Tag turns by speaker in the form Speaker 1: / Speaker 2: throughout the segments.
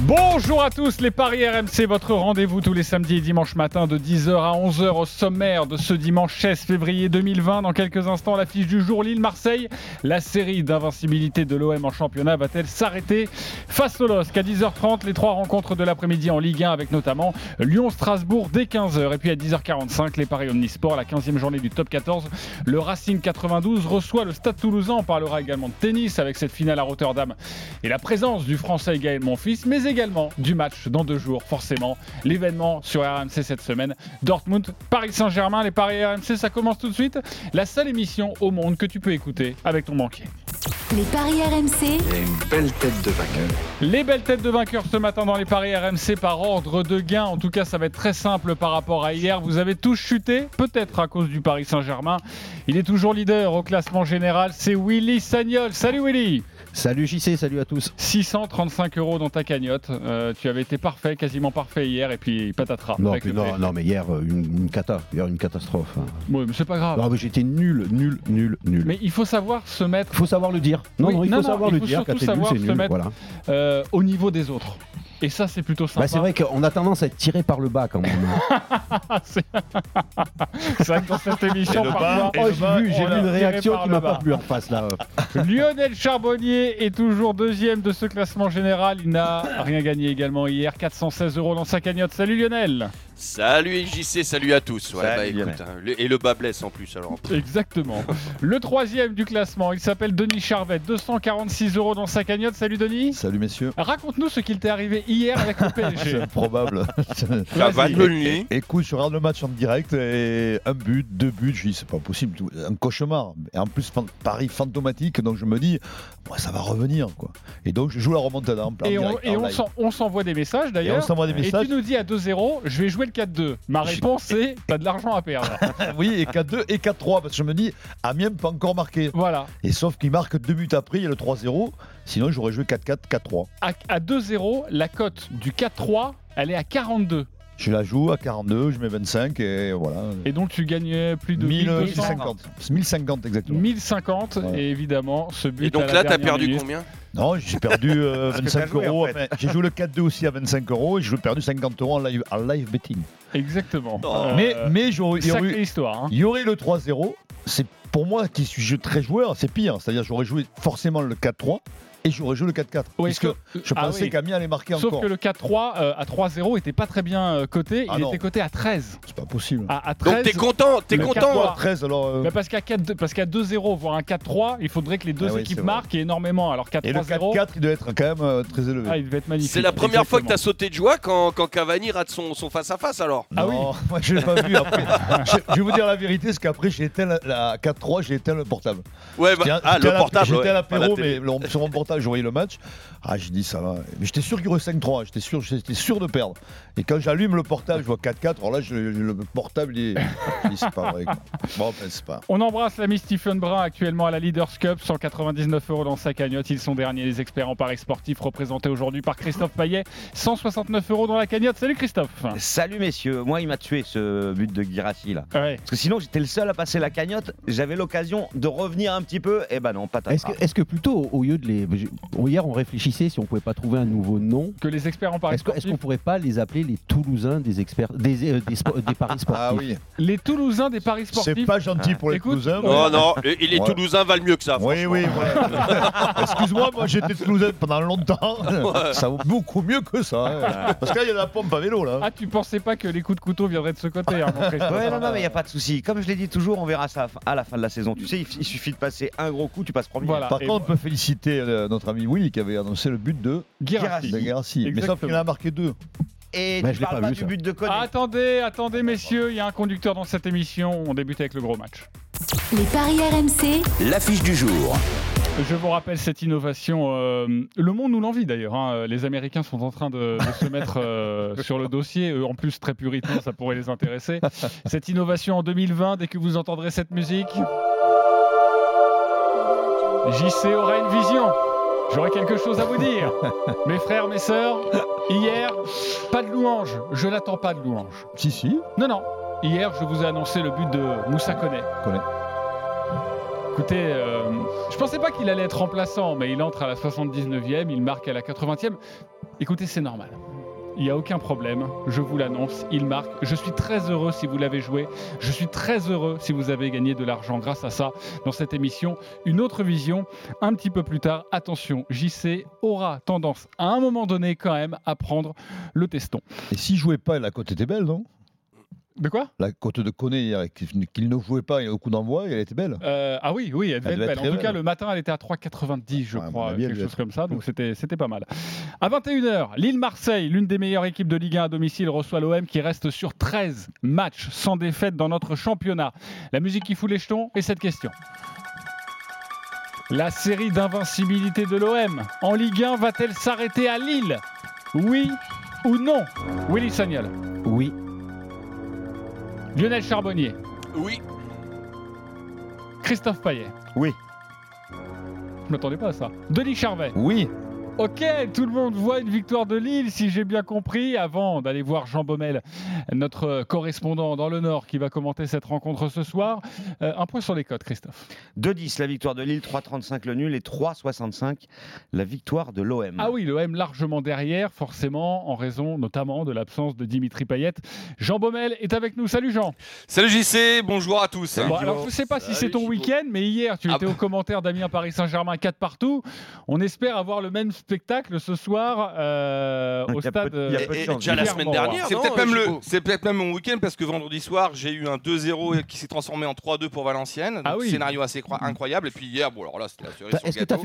Speaker 1: Bonjour à tous, les Paris RMC, votre rendez-vous tous les samedis et dimanches matin de 10h à 11h au sommaire de ce dimanche 16 février 2020. Dans quelques instants, l'affiche du jour Lille-Marseille. La série d'invincibilité de l'OM en championnat va-t-elle s'arrêter face au LOSC à 10h30 Les trois rencontres de l'après-midi en Ligue 1 avec notamment Lyon-Strasbourg dès 15h. Et puis à 10h45, les Paris Omnisport, la 15e journée du top 14. Le Racing 92 reçoit le Stade Toulousain. On parlera également de tennis avec cette finale à Rotterdam et la présence du Français Gaël Monfils, également du match dans deux jours, forcément. L'événement sur RMC cette semaine, Dortmund, Paris Saint-Germain, les Paris RMC, ça commence tout de suite. La seule émission au monde que tu peux écouter avec ton banquier.
Speaker 2: Les paris RMC,
Speaker 3: Il y a une belle tête de vainqueur.
Speaker 1: Les belles têtes de vainqueurs ce matin dans les paris RMC par ordre de gain. En tout cas, ça va être très simple par rapport à hier. Vous avez tous chuté, peut-être à cause du Paris Saint-Germain. Il est toujours leader au classement général. C'est Willy Sagnol. Salut Willy
Speaker 4: Salut JC, salut à tous.
Speaker 1: 635 euros dans ta cagnotte. Euh, tu avais été parfait, quasiment parfait hier, et puis patatras.
Speaker 4: Non, puis non, non, mais hier, euh, une, une cata, hier, une catastrophe.
Speaker 1: Ouais, mais c'est pas grave.
Speaker 4: Non, mais j'étais nul, nul, nul, nul.
Speaker 1: Mais il faut savoir se mettre
Speaker 4: Il faut savoir le dire. Non,
Speaker 1: Oui,
Speaker 4: non, il faut
Speaker 1: non,
Speaker 4: savoir
Speaker 1: il
Speaker 4: le
Speaker 1: faut
Speaker 4: dire.
Speaker 1: surtout
Speaker 4: nul,
Speaker 1: savoir
Speaker 4: c'est
Speaker 1: se
Speaker 4: nul.
Speaker 1: mettre-
Speaker 4: Voilà.
Speaker 1: euh, au niveau des autres. Et ça, c'est plutôt sympa.
Speaker 4: Bah, c'est vrai qu'on a tendance à être tiré par le bas quand même.
Speaker 1: c'est c'est vrai que dans cette émission, parfois,
Speaker 4: oh, j'ai vu, j'ai une réaction
Speaker 1: par
Speaker 4: qui m'a
Speaker 1: bas.
Speaker 4: pas plu en face là.
Speaker 1: Lionel Charbonnier est toujours deuxième de ce classement général. Il n'a rien gagné également hier. 416 euros dans sa cagnotte. Salut Lionel.
Speaker 5: Salut JC, salut à tous. Ouais,
Speaker 3: Salut,
Speaker 5: bah, écoute, hein, le- et le bas blesse en plus alors.
Speaker 1: Exactement. Le troisième du classement, il s'appelle Denis Charvet. 246 euros dans sa cagnotte. Salut Denis.
Speaker 6: Salut messieurs.
Speaker 1: Raconte-nous ce qu'il t'est arrivé hier avec le PSG.
Speaker 6: C'est improbable.
Speaker 5: La vanne.
Speaker 6: Écoute, je regarde le match en direct et un but, deux buts, je dis c'est pas possible, un cauchemar. Et en plus, Paris fantomatique, donc je me dis, ouais, ça va revenir quoi. Et donc je joue la remontada en plein
Speaker 1: Et on,
Speaker 6: direct,
Speaker 1: et
Speaker 6: en
Speaker 1: on
Speaker 6: live.
Speaker 1: s'en- on s'envoie des messages
Speaker 6: Et
Speaker 1: d'ailleurs.
Speaker 6: on s'envoie des
Speaker 1: Et tu nous dis à 2-0, je vais jouer le 4-2. Ma réponse c'est, t'as de l'argent à perdre.
Speaker 6: oui, et 4-2 et 4-3, parce que je me dis, Amiens peut encore marquer.
Speaker 1: Voilà.
Speaker 6: Et sauf qu'il marque deux buts après, il y a le 3-0. Sinon, j'aurais joué 4-4, 4-3.
Speaker 1: À, à 2-0, la cote du 4-3, elle est à 42.
Speaker 6: Je la joue à 42, je mets 25 et voilà.
Speaker 1: Et donc tu gagnais plus de
Speaker 6: 1000,
Speaker 1: 1200,
Speaker 6: 1050. 1050 exactement.
Speaker 1: 1050
Speaker 6: Ouais.
Speaker 1: et évidemment ce but
Speaker 5: Et donc
Speaker 1: à la
Speaker 5: là, t'as perdu
Speaker 1: minute.
Speaker 5: combien?
Speaker 6: Non, j'ai perdu euh,
Speaker 3: Parce que t'as
Speaker 6: 25
Speaker 3: joué, en
Speaker 6: euros.
Speaker 3: fait.
Speaker 6: J'ai joué le 4-2 aussi à 25 euros et j'ai perdu 50 euros en live, en live betting.
Speaker 1: Exactement.
Speaker 5: Oh.
Speaker 1: Euh,
Speaker 6: mais mais j'aurais- il y,
Speaker 1: sacrée
Speaker 6: aurait,
Speaker 1: histoire. hein.
Speaker 6: il y aurait le 3-0. C'est pour moi qui suis très joueur, c'est pire. C'est-à-dire j'aurais joué forcément le 4-3 et j'aurais joué le 4-4.
Speaker 1: Ouais,
Speaker 6: parce que
Speaker 1: sauf-
Speaker 6: je
Speaker 1: ah
Speaker 6: pensais
Speaker 1: oui.
Speaker 6: qu'Amiens allait marquer
Speaker 1: Sauf
Speaker 6: encore.
Speaker 1: que le 4-3 euh, à 3-0 était pas très bien euh, coté.
Speaker 6: Ah
Speaker 1: il
Speaker 6: non.
Speaker 1: était coté à 13.
Speaker 6: C'est pas possible.
Speaker 1: À, à 13
Speaker 5: Donc t'es content, t'es content.
Speaker 1: 4-3.
Speaker 5: hein.
Speaker 6: 13 alors. euh,
Speaker 1: Bah, parce qu'à 4 parce qu'à 2-0 voire un 4-3, il faudrait que les deux
Speaker 6: Ah oui,
Speaker 1: équipes marquent et énormément. Alors
Speaker 6: et le
Speaker 1: 4-3-0,
Speaker 6: 4-4 il doit être quand même euh, très élevé.
Speaker 1: ah, il devait être magnifique.
Speaker 5: C'est la première fois que t'as sauté de joie quand, quand Cavani rate son, son face-à-face alors.
Speaker 1: Ah oui.
Speaker 6: Non, moi je l'ai pas vu après. je, je vais vous dire la vérité, c'est qu'après j'ai éteint la, la 4-3, j'ai éteint le portable.
Speaker 5: Ouais, bah,
Speaker 6: à-
Speaker 5: ah,
Speaker 6: à
Speaker 5: le portable.
Speaker 6: J'étais à l'apéro, mais sur mon portable, je voyais le match. Ah, j'ai dit ça va. Mais j'étais sûr qu'il y aurait 5-3. J'étais sûr, j'étais sûr de perdre. Et quand j'allume le portable, je vois 4-4. Alors là, je- le portable, il est. c'est pas vrai. quoi. Bon, enfin, c'est pas.
Speaker 1: On embrasse l'ami Stephen Brun actuellement à la Leaders Cup, 199 euros dans sa cagnotte. Ils sont derniers, les experts en paris sportifs, représentés aujourd'hui par Christophe Payet. 169 euros dans la cagnotte. Salut Christophe.
Speaker 3: Salut messieurs, moi il m'a tué ce but de Girassi là.
Speaker 1: Ouais.
Speaker 3: Parce que sinon j'étais le seul à passer la cagnotte, j'avais l'occasion de revenir un petit peu, et ben non, pas
Speaker 4: Est-ce que, est-ce que plutôt, au lieu de les. Hier, on réfléchissait si on pouvait pas trouver un nouveau nom.
Speaker 1: Que les experts en paris
Speaker 4: Est-ce que- qu'on
Speaker 1: sportifs.
Speaker 4: pourrait pas les appeler les Toulousains des experts des, euh, des, spo- des paris sportifs
Speaker 6: Ah oui.
Speaker 1: Les Toulousains des paris sportifs.
Speaker 6: C'est pas gentil pour les
Speaker 1: Écoute,
Speaker 6: Toulousains.
Speaker 5: Oh non, et les
Speaker 6: Ouais.
Speaker 5: Toulousains valent mieux que ça.
Speaker 6: Oui, oui, ouais. Excuse-moi, moi j'étais Toulousain pendant longtemps. Ça vaut beaucoup mieux que ça. hein. Parce qu'il y a la pompe à vélo là.
Speaker 1: Ah, tu pensais pas que les coups de couteau viendraient de ce côté, hein, mon
Speaker 3: Ouais, non, non, mais il n'y a pas de souci. Comme je l'ai dit toujours, on verra ça à la fin de la saison. Tu sais, il, il suffit de passer un gros coup, tu passes premier.
Speaker 1: Voilà.
Speaker 6: Par
Speaker 1: Et
Speaker 6: contre, on peut féliciter euh, notre ami Willy qui avait annoncé le but de,
Speaker 1: Guirassy.
Speaker 6: Mais sauf qu'il en a marqué deux.
Speaker 3: Et
Speaker 4: Bah,
Speaker 3: tu
Speaker 4: je
Speaker 3: parles
Speaker 4: pas
Speaker 3: pas
Speaker 4: vu,
Speaker 3: du
Speaker 4: ça.
Speaker 3: but de Koné.
Speaker 1: Attendez, attendez, messieurs, il y a un conducteur dans cette émission. On débute avec le gros match.
Speaker 2: Les paris RMC,
Speaker 7: L'affiche du jour.
Speaker 1: Je vous rappelle cette innovation. euh, le monde nous l'envie d'ailleurs. hein. Les Américains sont en train de, de se mettre euh, sur le dossier. Eux, en plus, très puritains, ça pourrait les intéresser. Cette innovation en 2020, dès que vous entendrez cette musique, JC aura une vision. J'aurai quelque chose à vous dire. Mes frères, mes sœurs, hier, pas de louange. Je n'attends pas de louange.
Speaker 6: Si, si.
Speaker 1: Non, non. Hier, je vous ai annoncé le but de Moussa Koné.
Speaker 6: Koné.
Speaker 1: Écoutez, euh, je pensais pas qu'il allait être remplaçant, mais il entre à la 79e, il marque à la 80e. Écoutez, c'est normal. Il n'y a aucun problème, je vous l'annonce, il marque. Je suis très heureux si vous l'avez joué. Je suis très heureux si vous avez gagné de l'argent grâce à ça dans cette émission. Une autre vision, un petit peu plus tard. Attention, JC aura tendance à un moment donné quand même à prendre le teston.
Speaker 6: Et s'il jouait pas, la cote était belle, non?
Speaker 1: De quoi?
Speaker 6: La cote de hier, qu'il ne jouait pas au coup d'envoi, elle était belle.
Speaker 1: Euh, ah oui, oui, elle devait
Speaker 6: Elle
Speaker 1: être belle. En tout cas,
Speaker 6: belle.
Speaker 1: le matin, elle était à 3,90, je
Speaker 6: Ouais,
Speaker 1: crois, quelque chose
Speaker 6: être-
Speaker 1: comme ça. Donc c'était c'était pas mal. À 21h, Lille-Marseille, l'une des meilleures équipes de Ligue 1 à domicile, reçoit l'OM qui reste sur 13 matchs sans défaite dans notre championnat. La musique qui fout les jetons et cette question. La série d'invincibilité de l'OM en Ligue 1 va-t-elle s'arrêter à Lille? Oui ou non? Willy Sagnol,
Speaker 4: Oui.
Speaker 1: Lionel Charbonnier,
Speaker 5: Oui.
Speaker 1: Christophe Payet.
Speaker 3: Oui.
Speaker 1: Je m'attendais pas à ça. Denis Charvet.
Speaker 6: Oui.
Speaker 1: Ok, tout le monde voit une victoire de Lille, si j'ai bien compris, avant d'aller voir Jean Baumel, notre correspondant dans le Nord, qui va commenter cette rencontre ce soir. Euh, un point sur les codes, Christophe.
Speaker 3: 2-10 la victoire de Lille, 3-35 le nul et 3-65 la victoire de l'OM.
Speaker 1: Ah oui, le M largement derrière, forcément, en raison notamment de l'absence de Dimitri Payet. Jean Baumel est avec nous. Salut Jean.
Speaker 5: Salut JC, bonjour à tous.
Speaker 1: Bon, alors je sais pas si c'est ton week-end, mais hier tu
Speaker 5: Ah
Speaker 1: étais
Speaker 5: bah.
Speaker 1: au commentaire d'Amiens Paris Saint-Germain 4 partout. On espère avoir le même spectacle ce soir euh,
Speaker 3: Il y
Speaker 1: au
Speaker 3: a
Speaker 1: stade.
Speaker 3: peu- il y a peu de
Speaker 5: Et- et
Speaker 3: chance.
Speaker 5: déjà la semaine dernière, c'est peut-être même,
Speaker 8: euh,
Speaker 5: le- c'est peut-être même mon week-end parce que vendredi soir, j'ai eu un 2-0 qui s'est transformé en 3-2 pour Valenciennes. Donc,
Speaker 1: Ah oui.
Speaker 5: Scénario assez cro- incroyable. Et puis hier, bon, alors là, c'était la cerise
Speaker 4: T'as-
Speaker 5: sur
Speaker 4: Est-ce que t'as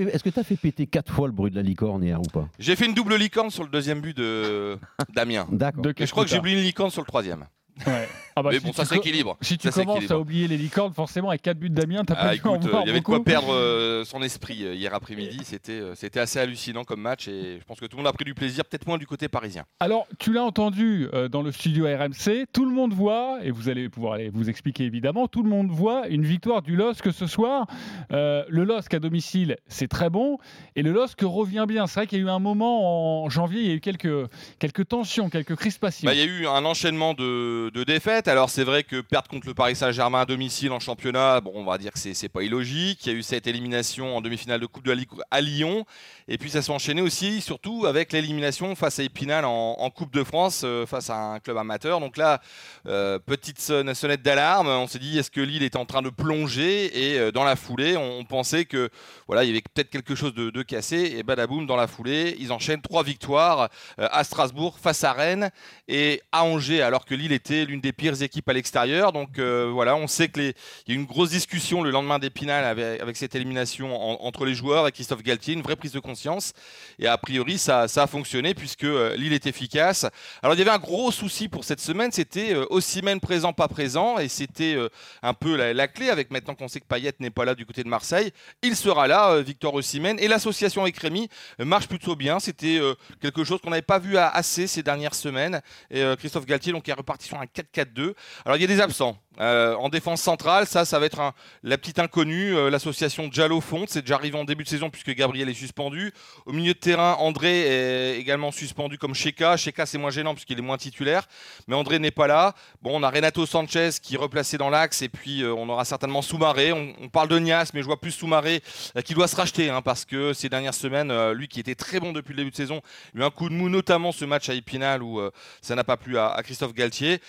Speaker 5: gâteau.
Speaker 4: fait, péter quatre fois le bruit de la licorne hier ou pas?
Speaker 5: J'ai fait une double licorne sur le deuxième but de Damien.
Speaker 4: D'accord.
Speaker 5: Et je crois que j'ai oublié une licorne sur le troisième.
Speaker 1: Ouais. Ah bah,
Speaker 5: Mais
Speaker 1: si
Speaker 5: bon, ça s'équilibre.
Speaker 1: Si tu
Speaker 5: Ça
Speaker 1: commences à oublier les licornes, forcément, avec 4 buts d'Amiens, t'as
Speaker 5: Ah,
Speaker 1: pas
Speaker 5: écoute, euh, il y avait de quoi perdre euh, son esprit euh, hier après-midi. C'était euh, c'était assez hallucinant comme match et je pense que tout le monde a pris du plaisir, peut-être moins du côté parisien.
Speaker 1: Alors, tu l'as entendu euh, dans le studio RMC, tout le monde voit, et vous allez pouvoir aller vous expliquer évidemment, tout le monde voit une victoire du LOSC ce soir. Le LOSC à domicile, c'est très bon, et le LOSC revient bien. C'est vrai qu'il y a eu un moment en janvier, il y a eu quelques, quelques tensions, quelques crispations.
Speaker 5: Bah, Il y a eu un enchaînement de, de défaites. Alors c'est vrai que perdre contre le Paris Saint-Germain à domicile en championnat, bon, on va dire que c'est pas illogique. Il y a eu cette élimination en demi-finale de Coupe de la Ligue à Lyon. Et puis ça s'est enchaîné aussi, surtout avec l'élimination face à Épinal en, Coupe de France, euh, face à un club amateur. Donc là, euh, petite sonne- sonnette d'alarme. On s'est dit, est-ce que Lille est en train de plonger? Et euh, dans la foulée, on, pensait que voilà, il y avait peut-être quelque chose de, de cassé. Et badaboum, dans la foulée, ils enchaînent trois victoires à Strasbourg, face à Rennes et à Angers, alors que Lille était l'une des pires équipes à l'extérieur. Donc euh, voilà, on sait qu'il y a eu une grosse discussion le lendemain d'Épinal avec, avec cette élimination en- entre les joueurs et Christophe Galtier, une vraie prise de conscience. Et a priori, ça, ça a fonctionné puisque euh, Lille est efficace. Alors il y avait un gros souci pour cette semaine, c'était euh, Osimhen présent, pas présent, et c'était un peu la, clé avec maintenant qu'on sait que Payet n'est pas là du côté de Marseille. Il sera là, Victor Osimhen, et l'association avec Rémi marche plutôt bien. C'était quelque chose qu'on n'avait pas vu assez ces dernières semaines. Et Christophe Galtier donc est reparti sur un 4-4-2. Alors il y a des absents. Euh, en défense centrale, ça, ça va être la petite inconnue, euh, l'association Diallo-Font. C'est déjà arrivé en début de saison puisque Gabriel est suspendu. Au milieu de terrain, André est également suspendu comme Sheka. Sheka, c'est moins gênant puisqu'il est moins titulaire. Mais André n'est pas là. Bon, on a Renato Sanchez qui est replacé dans l'axe. Et puis, euh, on aura certainement Soumaré. On, parle de Nias, mais je vois plus Soumaré qui doit se racheter hein, parce que ces dernières semaines, lui qui était très bon depuis le début de saison, il a eu un coup de mou, notamment ce match à Épinal où ça n'a pas plu à, Christophe Galtier.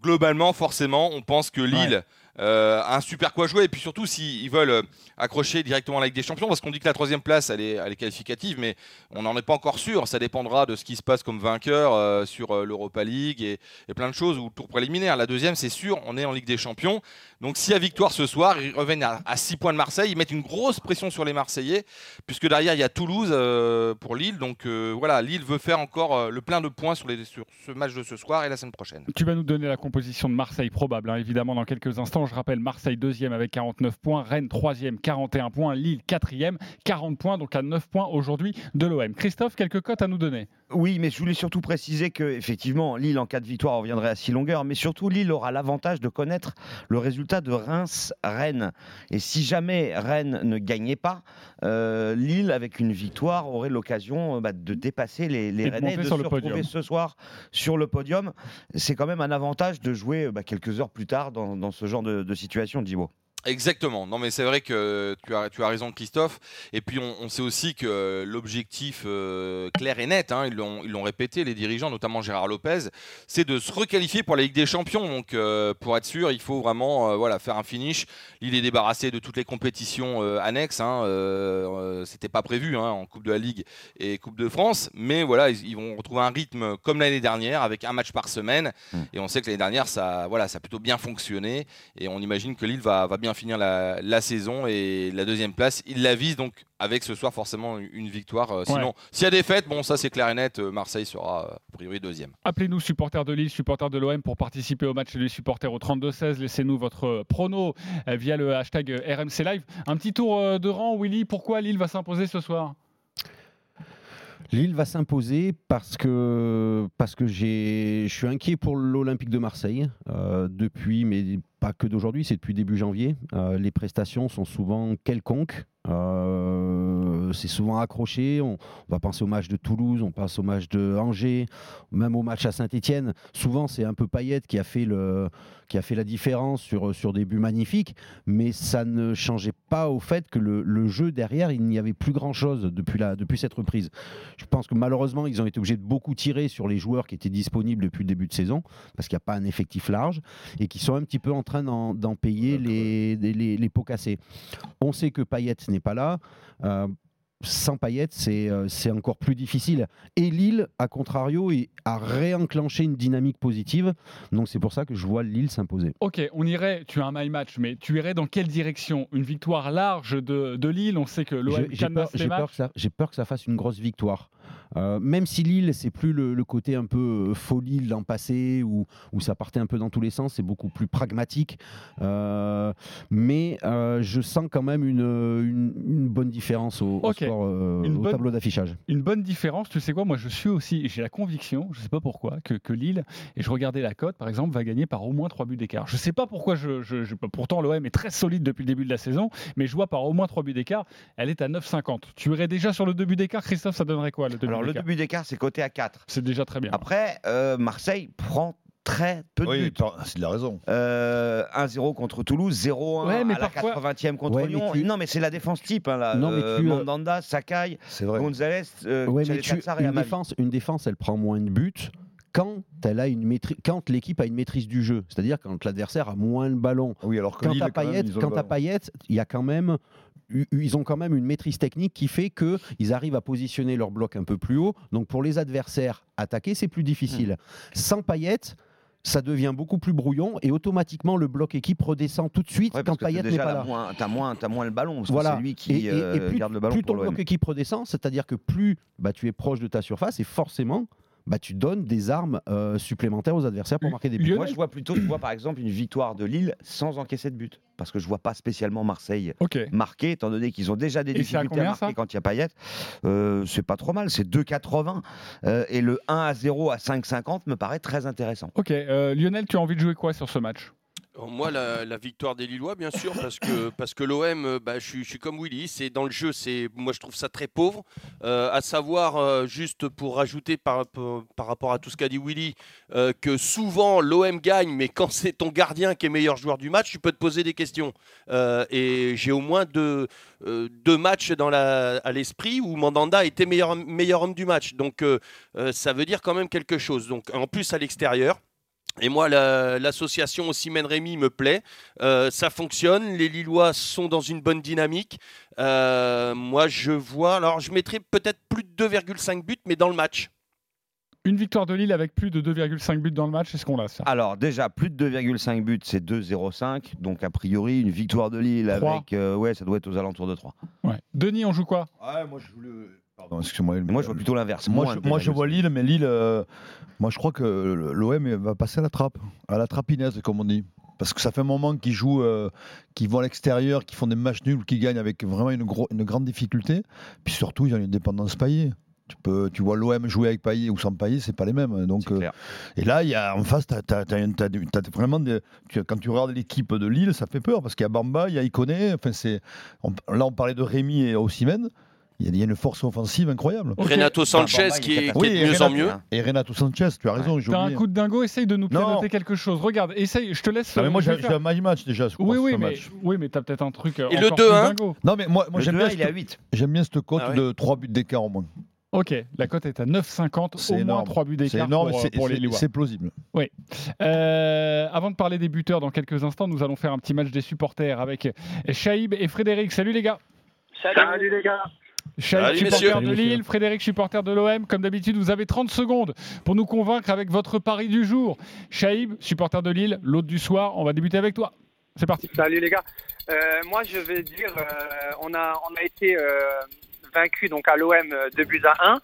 Speaker 5: Globalement, forcément, on pense que Lille euh, un super quoi jouer. Et puis surtout, s'ils veulent euh, accrocher directement la Ligue des Champions, parce qu'on dit que la troisième place, elle est, qualificative, mais on n'en est pas encore sûr. Ça dépendra de ce qui se passe comme vainqueur euh, sur l'Europa League et, plein de choses, ou le tour préliminaire. La deuxième, c'est sûr, on est en Ligue des Champions. Donc s'il y a victoire ce soir, ils reviennent à, 6 points de Marseille. Ils mettent une grosse pression sur les Marseillais, puisque derrière, il y a Toulouse pour Lille. Donc voilà, Lille veut faire encore le plein de points sur ce match de ce soir et la semaine prochaine.
Speaker 1: Tu vas nous donner la composition de Marseille probable, hein, évidemment, dans quelques instants. Je rappelle, Marseille deuxième avec 49 points, Rennes troisième, 41 points, Lille quatrième, 40 points, donc à 9 points aujourd'hui de l'OM. Christophe, quelques cotes à nous donner?
Speaker 3: Oui, mais je voulais surtout préciser que effectivement, Lille en cas de victoire reviendrait à six longueurs, mais surtout Lille aura l'avantage de connaître le résultat de Reims-Rennes. Et si jamais Rennes ne gagnait pas, euh, Lille avec une victoire aurait l'occasion euh, bah, de dépasser les, les
Speaker 1: Et
Speaker 3: Rennais et de se retrouver ce soir sur le podium. C'est quand même un avantage de jouer bah, quelques heures plus tard dans, dans ce genre de, de situation, Djibo.
Speaker 5: Exactement. Non, mais c'est vrai que tu as, tu as raison, Christophe. Et puis, on, on sait aussi que l'objectif euh, clair et net, hein, ils l'ont répété, les dirigeants, notamment Gérard Lopez, c'est de se requalifier pour la Ligue des Champions. Donc, euh, pour être sûr, il faut vraiment euh, voilà, faire un finish. Lille est débarrassé de toutes les compétitions annexes. Hein, C'était pas prévu hein, en Coupe de la Ligue et Coupe de France. Mais voilà, ils, ils vont retrouver un rythme comme l'année dernière, avec un match par semaine.
Speaker 3: Mm.
Speaker 5: Et on sait que l'année dernière, ça, voilà, ça a plutôt bien fonctionné. Et on imagine que Lille va, va bien finir la, la saison et la deuxième place, il la vise donc avec ce soir forcément une victoire. Euh, Sinon, s'il y a des fêtes, bon ça c'est clair et net, euh, Marseille sera euh, a priori deuxième.
Speaker 1: Appelez-nous supporters de Lille, supporters de l'OM pour participer au match des supporters au 32-16. Laissez-nous votre prono euh, via le hashtag RMC Live. Un petit tour euh, de rang, Willy. Pourquoi Lille va s'imposer ce soir?
Speaker 4: Lille va s'imposer parce que, parce que je suis inquiet pour l'Olympique de Marseille euh, depuis, mais pas que d'aujourd'hui, c'est depuis début janvier. Euh, les prestations sont souvent quelconques. Euh, c'est souvent accroché. On, on va penser au match de Toulouse, on pense au match de Angers, même au match à Saint-Etienne. Souvent, c'est un peu Payet qui a fait, le, qui a fait la différence sur, sur des buts magnifiques, mais ça ne changeait pas au fait que le, le jeu derrière, il n'y avait plus grand-chose depuis, la, depuis cette reprise. Je pense que malheureusement, ils ont été obligés de beaucoup tirer sur les joueurs qui étaient disponibles depuis le début de saison, parce qu'il n'y a pas un effectif large, et qui sont un petit peu en train d'en payer les, les, les- les pots cassés. On sait que Payet n'est pas là. Euh, sans Payet, c'est euh, c'est encore plus difficile. Et Lille, à contrario, a réenclenché une dynamique positive. Donc c'est pour ça que je vois Lille s'imposer.
Speaker 1: Ok, on irait, tu as un my match, mais tu irais dans quelle direction? Une victoire large de, de Lille? On sait que l'OM
Speaker 4: J'ai- peur, peur peur que ça fasse une grosse victoire. Euh, même si Lille, c'est plus le, le côté un peu euh, folie de l'an passé où, où ça partait un peu dans tous les sens, c'est beaucoup plus pragmatique. Euh, mais euh, je sens quand même une, une- une bonne différence au,
Speaker 1: bonne-
Speaker 4: tableau d'affichage.
Speaker 1: Une bonne différence, tu sais quoi Moi, je suis aussi, j'ai la conviction, je ne sais pas pourquoi, que, que Lille, et je regardais la cote, par exemple, va gagner par au moins 3 buts d'écart. Je ne sais pas pourquoi, je, je- je- pourtant l'OM est très solide depuis le début de la saison, mais je vois par au moins 3 buts d'écart, elle est à 9,50. Tu irais déjà sur le 2 buts d'écart, Christophe, ça donnerait quoi le 2
Speaker 3: Alors, le début d'écart, c'est coté à 4.
Speaker 1: C'est déjà très bien.
Speaker 3: Après, euh, Marseille prend très peu de
Speaker 6: Oui,
Speaker 3: buts.
Speaker 6: c'est de la raison.
Speaker 3: Euh, 1-0 contre Toulouse, 0-1
Speaker 1: Ouais, mais
Speaker 3: à la
Speaker 1: parfois-
Speaker 3: 80e contre
Speaker 4: Ouais, mais
Speaker 3: Lyon.
Speaker 4: tu-
Speaker 3: Non, mais c'est la défense type. Hein, là.
Speaker 4: Non, mais
Speaker 3: Euh,
Speaker 4: tu, euh,
Speaker 3: Mandanda, Sakai. Gonzalez, euh,
Speaker 4: Ouais, mais tu-
Speaker 3: et
Speaker 4: une, défense, une défense, elle prend moins de buts quand, elle a une maîtrise, quand l'équipe a une maîtrise du jeu. C'est-à-dire quand l'adversaire a moins le ballon.
Speaker 6: Oui, alors que
Speaker 4: Quand
Speaker 6: même,
Speaker 4: Payet, quand
Speaker 6: ballon.
Speaker 4: Payet, il y a quand même ils ont quand même une maîtrise technique qui fait que ils arrivent à positionner leur bloc un peu plus haut. Donc pour les adversaires, attaquer c'est plus difficile. Sans Payet, ça devient beaucoup plus brouillon et automatiquement le bloc équipe redescend tout de suite
Speaker 3: Ouais,
Speaker 4: quand Payet n'est pas
Speaker 3: là, T'as moins, t'as moins le ballon. Parce
Speaker 4: Voilà.
Speaker 3: que c'est lui
Speaker 4: Et,
Speaker 3: qui
Speaker 4: et- et
Speaker 3: euh,
Speaker 4: plus,
Speaker 3: garde le ballon
Speaker 4: plus ton bloc équipe redescend, c'est-à-dire que plus bah, tu es proche de ta surface et forcément bah, tu donnes des armes euh, supplémentaires aux adversaires pour marquer des buts.
Speaker 1: Lionel-
Speaker 3: Moi, je vois plutôt, je vois par exemple une victoire de Lille sans encaisser de but. Parce que je vois pas spécialement Marseille marquer, étant donné qu'ils ont déjà des
Speaker 1: Et à
Speaker 3: difficultés à marquer quand il y a Payet. Euh, c'est pas trop mal, c'est 2,80. Euh, et le 1 à 0 à 5,50 me paraît très intéressant.
Speaker 1: Ok, euh, Lionel, tu as envie de jouer quoi sur ce match?
Speaker 8: Alors, Moi, la, la victoire des Lillois, bien sûr, parce que, parce que l'OM, euh, bah, je, suis, je suis comme Willy, c'est dans le jeu, c'est, moi je trouve ça très pauvre. Euh, à savoir, euh, juste pour rajouter par, par, par rapport à tout ce qu'a dit Willy, euh, que souvent l'OM gagne, mais quand c'est ton gardien qui est meilleur joueur du match, tu peux te poser des questions. Et j'ai au moins deux, deux matchs dans la, à l'esprit où Mandanda était meilleur, meilleur homme du match. Donc ça veut dire quand même quelque chose. Donc en plus à l'extérieur. Et moi, la- l'association Ossimène Rémy me plaît. Euh, ça fonctionne. Les Lillois sont dans une bonne dynamique. Euh, moi, je vois. Alors, je mettrais peut-être plus de 2,5 buts, mais dans le match.
Speaker 1: Une victoire de Lille avec plus de 2,5 buts dans le match, est-ce qu'on l'a ça?
Speaker 3: Alors déjà, plus de 2,5 buts, c'est 2,05. Donc a priori, une victoire de Lille avec... euh, ouais, ça doit être aux alentours de 3.
Speaker 1: Ouais. Denis, on joue quoi?
Speaker 6: Ouais, moi, je voulais- Pardon, excuse-moi.
Speaker 3: Moi, je vois plutôt l'inverse.
Speaker 6: Moi, je,
Speaker 3: de
Speaker 6: moi, je
Speaker 3: 2,5.
Speaker 6: vois Lille, mais Lille, euh, moi, je crois que l'OM va passer à la trappe, à la trapinaise, comme on dit. Parce que ça fait un moment qu'ils jouent, euh, qu'ils vont à l'extérieur, qu'ils font des matchs nuls, qu'ils gagnent avec vraiment une, gros- une grande difficulté. Puis surtout, ils ont une dépendance Payet. Tu, peux, tu vois l'OM jouer avec Payet ou sans Payet, c'est pas les mêmes. Donc, euh, et là, y a, en face, as, vraiment des, tu- quand tu regardes l'équipe de Lille, ça fait peur parce qu'il y a Bamba, il y a Iconé. Enfin, c'est, là, on parlait de Rémi et Ossimène. Il y a- il y a une force offensive incroyable.
Speaker 8: Renato Sanchez
Speaker 3: Bamba, il
Speaker 8: qui
Speaker 3: est
Speaker 8: qui est de
Speaker 6: Oui,
Speaker 8: mieux en mieux.
Speaker 6: Et Renato Sanchez, tu as raison,
Speaker 1: T'as un coup de dingo, essaye de nous pianoter quelque chose. Regarde, essaye, je te laisse.
Speaker 6: Non, mais moi,
Speaker 1: je vais
Speaker 6: j'ai un my match déjà. je
Speaker 1: Oui, oui,
Speaker 6: ce
Speaker 1: mais,
Speaker 6: match.
Speaker 1: oui, mais t'as peut-être un truc. euh,
Speaker 8: Et le
Speaker 1: encore plus
Speaker 8: 2-1?
Speaker 1: dingo.
Speaker 6: Non, mais moi, j'aime
Speaker 3: 2
Speaker 6: bien,
Speaker 3: il est à
Speaker 6: cette-
Speaker 3: 8.
Speaker 6: j'aime bien cette cote
Speaker 8: Ah
Speaker 6: de 3 buts d'écart au moins.
Speaker 1: Ok, la cote est à 9,50,
Speaker 6: C'est
Speaker 1: au moins
Speaker 6: énorme.
Speaker 1: 3 buts
Speaker 6: C'est
Speaker 1: d'écart
Speaker 6: énorme,
Speaker 1: pour, euh, pour les
Speaker 6: c'est-
Speaker 1: Lillois.
Speaker 6: c'est plausible.
Speaker 1: Euh, avant de parler des buteurs dans quelques instants, nous allons faire un petit match des supporters avec Shaïb et Frédéric. Salut les gars.
Speaker 9: Salut les gars.
Speaker 1: Shaïb,
Speaker 8: Salut,
Speaker 1: supporter
Speaker 8: messieurs.
Speaker 1: de. Lille, Frédéric, supporter de l'OM. Comme d'habitude, vous avez 30 secondes pour nous convaincre avec votre pari du jour. Shaïb, supporter de Lille, l'autre du soir, on va débuter avec toi. C'est parti.
Speaker 9: Salut les gars. Euh, moi je vais dire, euh, on a on a été euh, vaincu donc à l'OM 2 buts à 1.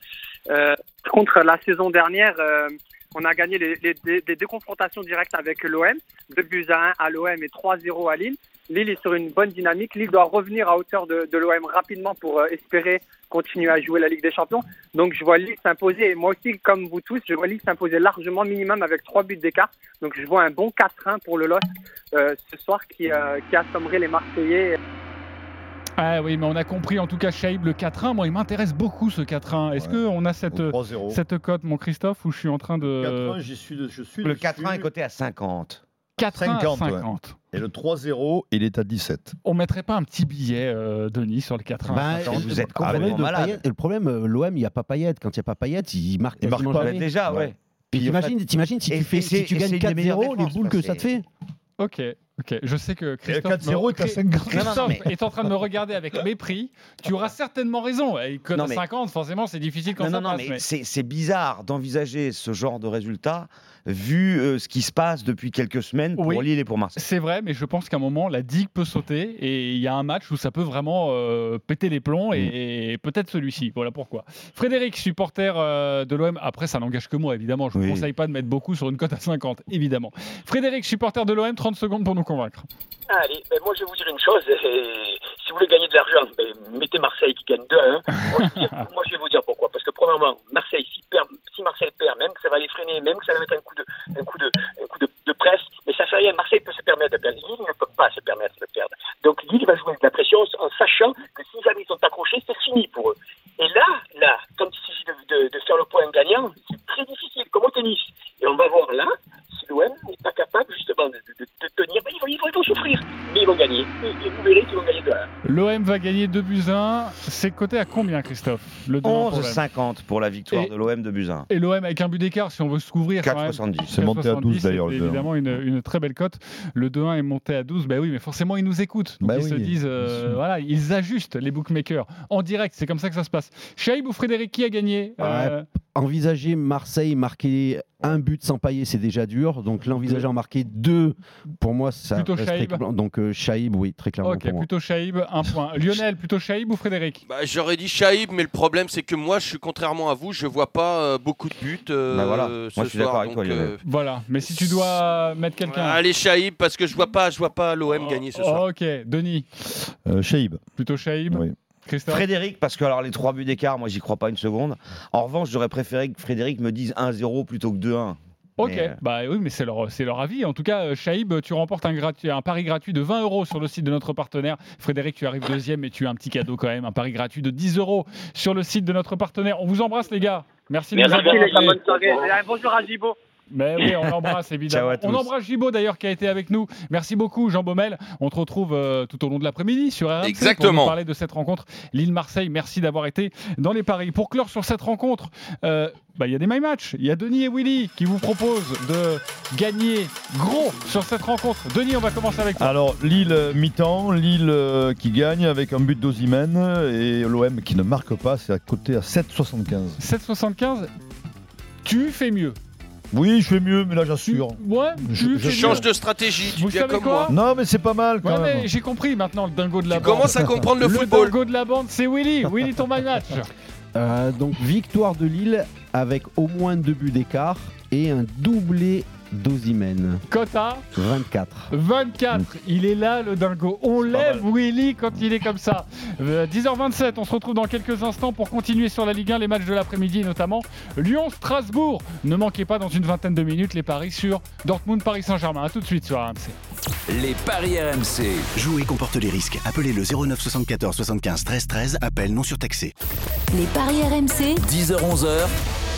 Speaker 9: Euh, contre la saison dernière, euh, on a gagné les, les- les- les deux confrontations directes avec l'OM, 2 buts à 1 à l'OM et 3-0 à Lille. Lille est sur une bonne dynamique. Lille doit revenir à hauteur de, de l'OM rapidement pour euh, espérer continuer à jouer la Ligue des Champions. Donc je vois Lille s'imposer. Et moi aussi, comme vous tous, je vois Lille s'imposer largement, minimum avec 3 buts d'écart. Donc je vois un bon 4-1 pour le LOSC euh, ce soir qui, euh, qui assommerait les Marseillais.
Speaker 1: Ah oui, mais on a compris en tout cas Shaïb le 4-1. Moi, il m'intéresse beaucoup ce 4-1. Est-ce
Speaker 6: Ouais.
Speaker 1: qu'on a cette,
Speaker 6: Au 3-0.
Speaker 1: cette cote, mon Christophe, ou je suis en train de.
Speaker 6: 4-1, j'y suis, de- je suis
Speaker 3: Le
Speaker 6: dessus.
Speaker 3: 4-1 est coté à 50.
Speaker 1: 4-1 à
Speaker 6: 50, ouais.
Speaker 1: 50.
Speaker 6: Et le 3-0, il est à 17.
Speaker 1: On mettrait pas un petit billet, euh, Denis, sur le 4-1
Speaker 4: Bah,
Speaker 1: à 50?
Speaker 3: vous êtes
Speaker 4: le problème
Speaker 3: complètement
Speaker 4: de
Speaker 3: malade.
Speaker 4: Payet- le problème, euh, l'OM, il n'y a pas Payet. Quand il n'y a pas Payet, il marque
Speaker 6: Il marque pas.
Speaker 4: jamais.
Speaker 3: Déjà, ouais.
Speaker 6: Ouais.
Speaker 4: Puis T'imagines, t'imagines si, tu fais, si tu gagnes
Speaker 3: c'est
Speaker 4: 4
Speaker 3: 4-0
Speaker 4: 0 les boules que ça te fait.
Speaker 1: Ok, ok. Je sais que Christophe,
Speaker 6: 4-0 est à
Speaker 1: me-
Speaker 6: 50.
Speaker 1: Christophe
Speaker 3: Non, non, mais-
Speaker 1: est en train de me regarder avec mépris. Tu auras certainement raison. Et
Speaker 3: Non,
Speaker 1: à
Speaker 3: mais-
Speaker 1: 50, forcément, c'est difficile quand
Speaker 3: Non,
Speaker 1: ça
Speaker 3: non, non,
Speaker 1: passe.
Speaker 3: mais
Speaker 1: mais-
Speaker 3: c'est c'est bizarre d'envisager ce genre de résultat vu euh, ce qui se passe depuis quelques semaines pour
Speaker 1: Oui.
Speaker 3: Lille et pour Marseille.
Speaker 1: C'est vrai, mais je pense qu'à un moment, la digue peut sauter et il y a un match où ça peut vraiment euh, péter les plombs et, et peut-être celui-ci. Voilà pourquoi. Frédéric, supporter euh, de l'OM, après ça n'engage que moi évidemment, je ne vous conseille pas de mettre beaucoup sur une cote à 50, évidemment. Frédéric, supporter de l'OM, 30 secondes pour nous convaincre.
Speaker 10: Allez, ben moi je vais vous dire une chose. euh, si vous voulez gagner de l'argent, ben, mettez Marseille qui gagne 2 à 1. Moi, je vais vous dire- moi, je vais vous dire pourquoi. Parce que premièrement, Marseille, si, perd, si Marseille perd, même que ça va les freiner, même que ça va mettre un coup de, un coup de, un coup de, de presse, mais ça fait rien. Marseille peut se permettre de perdre. Lille ne peut pas se permettre de perdre. Donc Lille va jouer avec la pression en sachant que si jamais ils sont accrochés, c'est fini pour eux. Et là, là, quand il s'agit de, de, de faire le point gagnant, c'est très difficile, comme au tennis. Et on va voir là si l'OM n'est pas capable justement
Speaker 1: L'OM va gagner 2 buts à 1. C'est coté à combien, Christophe Le 2 pour l'OM.
Speaker 3: 11,50 pour la victoire
Speaker 1: Et-
Speaker 3: de l'OM de Buzyn.
Speaker 1: Et l'OM avec un but d'écart, si on veut se couvrir. quand même.
Speaker 3: 4,70.
Speaker 6: C'est monté à 12
Speaker 1: 4,70,
Speaker 6: d'ailleurs.
Speaker 1: évidemment une, une très belle cote. Le 2-1 est monté à 12. Ben oui, mais forcément, ils nous écoutent. Donc
Speaker 6: Bah
Speaker 1: ils se
Speaker 6: oui,
Speaker 1: disent,
Speaker 6: bien
Speaker 1: euh, voilà, ils ajustent les bookmakers en direct. C'est comme ça que ça se passe. Shaib ou Frédéric, qui a gagné Euh,
Speaker 4: Envisager Marseille marquer un but sans pailler, c'est déjà dur. Donc l'envisager en marquer deux, pour moi, ça
Speaker 1: Plutôt
Speaker 4: très
Speaker 1: Shaib.
Speaker 4: Donc euh, Shaib, oui, très clairement
Speaker 1: Ok,
Speaker 4: pour moi.
Speaker 1: plutôt Shaib, un point. Lionel, plutôt Shaib ou Frédéric?
Speaker 8: Bah, J'aurais dit Shaïb, mais le problème c'est que moi, je suis contrairement à vous, je vois pas euh, beaucoup de buts. euh,
Speaker 3: Bah voilà.
Speaker 8: ce
Speaker 3: Moi, je suis
Speaker 8: soir,
Speaker 3: d'accord avec toi, Lionel.
Speaker 8: euh,
Speaker 1: Voilà, mais si tu dois mettre quelqu'un.
Speaker 8: Allez Shaïb, parce que je vois pas, je vois pas l'OM gagner ce soir.
Speaker 1: Ok, Denis,
Speaker 6: Euh, Shaib.
Speaker 1: plutôt Shaib.
Speaker 6: Oui.
Speaker 1: Christophe
Speaker 3: Frédéric, parce que alors les trois buts d'écart, moi j'y crois pas une seconde. En revanche, j'aurais préféré que Frédéric me dise 1-0 plutôt que 2-1.
Speaker 1: Ok,
Speaker 3: Mais, euh,
Speaker 1: bah oui, mais c'est leur, c'est leur avis. En tout cas, euh, Shaib, tu remportes un, pari gratuit de 20 euros sur le site de notre partenaire. Frédéric, tu arrives deuxième, mais tu as un petit cadeau quand même, un pari gratuit de 10 euros sur le site de notre partenaire. On vous embrasse, les gars. Merci de nous
Speaker 10: Merci,
Speaker 1: avoir
Speaker 9: Merci les gars,
Speaker 1: appelés.
Speaker 9: bonne soirée. Et, euh, bonjour à Gibo.
Speaker 1: Mais oui, on l'embrasse évidemment.
Speaker 3: Ciao à tous.
Speaker 1: On embrasse Gibo d'ailleurs qui a été avec nous. Merci beaucoup Jean Baumel. On te retrouve euh, tout au long de l'après-midi sur RMC pour
Speaker 5: Exactement.
Speaker 1: nous parler de cette rencontre Lille-Marseille. Merci d'avoir été dans les paris. Pour clore sur cette rencontre, euh, bah, il y a des my match. Il y a Denis et Willy qui vous proposent de gagner gros sur cette rencontre. Denis, on va commencer avec toi.
Speaker 6: Alors, Lille euh, mi-temps, Lille euh, qui gagne avec un but d'Ozimène et l'OM qui ne marque pas, c'est à côté à 7,75.
Speaker 1: 7,75. Tu fais mieux.
Speaker 6: Oui, je fais mieux, mais là j'assure.
Speaker 1: ouais,
Speaker 6: Je-
Speaker 1: tu
Speaker 6: je
Speaker 1: fais
Speaker 8: Change
Speaker 1: mieux.
Speaker 8: de stratégie, tu
Speaker 1: Vous savez
Speaker 8: comme
Speaker 1: quoi
Speaker 8: moi.
Speaker 6: Non, mais c'est pas mal quand
Speaker 1: Ouais,
Speaker 6: même.
Speaker 1: mais j'ai compris maintenant le dingo de la
Speaker 8: Tu
Speaker 1: bande.
Speaker 8: commences à comprendre le
Speaker 1: Le
Speaker 8: football.
Speaker 1: dingo de la bande, c'est Willy. Willy, ton my match.
Speaker 4: Euh, donc victoire de Lille avec au moins deux buts d'écart et un doublé d'Ozimène.
Speaker 1: Cota.
Speaker 4: 24.
Speaker 1: 24, il est là le dingo. On lève Willy quand il est comme ça. Euh, 10h27, on se retrouve dans quelques instants pour continuer sur la Ligue 1, les matchs de l'après-midi notamment Lyon-Strasbourg. Ne manquez pas dans une vingtaine de minutes les paris sur Dortmund-Paris Saint-Germain. A tout de suite sur RMC.
Speaker 7: Les paris RMC.
Speaker 11: Jouer comporte les risques. Appelez le 09 74 75 13 13. Appel non surtaxé.
Speaker 2: Les paris RMC.
Speaker 7: 10h-11h.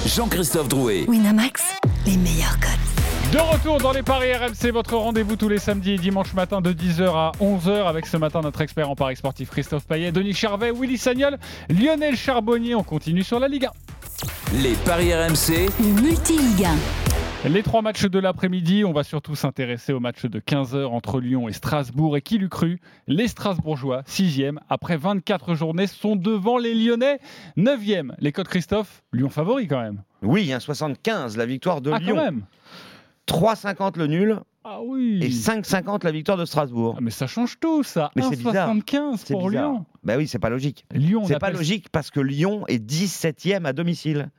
Speaker 7: Jean-Christophe Drouet.
Speaker 2: Winamax, les meilleurs cotes.
Speaker 1: De retour dans les paris RMC, votre rendez-vous tous les samedis et dimanches matin de 10h à 11h avec ce matin notre expert en paris sportif Christophe Payet, Denis Charvet, Willy Sagnol, Lionel Charbonnier. On continue sur la Ligue 1.
Speaker 7: Les paris RMC.
Speaker 2: Le multi-Ligue 1.
Speaker 1: Les trois matchs de l'après-midi, on va surtout s'intéresser au match de 15h entre Lyon et Strasbourg. Et qui l'eût cru? Les Strasbourgeois, 6e, après 24 journées, sont devant les Lyonnais, 9e. Les codes Christophe, Lyon favori quand même.
Speaker 3: Oui, 1,75 la victoire de
Speaker 1: Ah,
Speaker 3: Lyon.
Speaker 1: quand même
Speaker 3: 3,50 le nul
Speaker 1: Ah oui
Speaker 3: et 5,50 la victoire de Strasbourg.
Speaker 1: Ah, Mais ça change tout, ça.
Speaker 3: Mais c'est bizarre.
Speaker 1: 1,75
Speaker 3: C'est
Speaker 1: pour
Speaker 3: bizarre.
Speaker 1: Lyon.
Speaker 3: Bah oui, c'est pas logique.
Speaker 1: Lyon, on
Speaker 3: C'est pas
Speaker 1: appelle-
Speaker 3: logique parce que Lyon est 17e à domicile.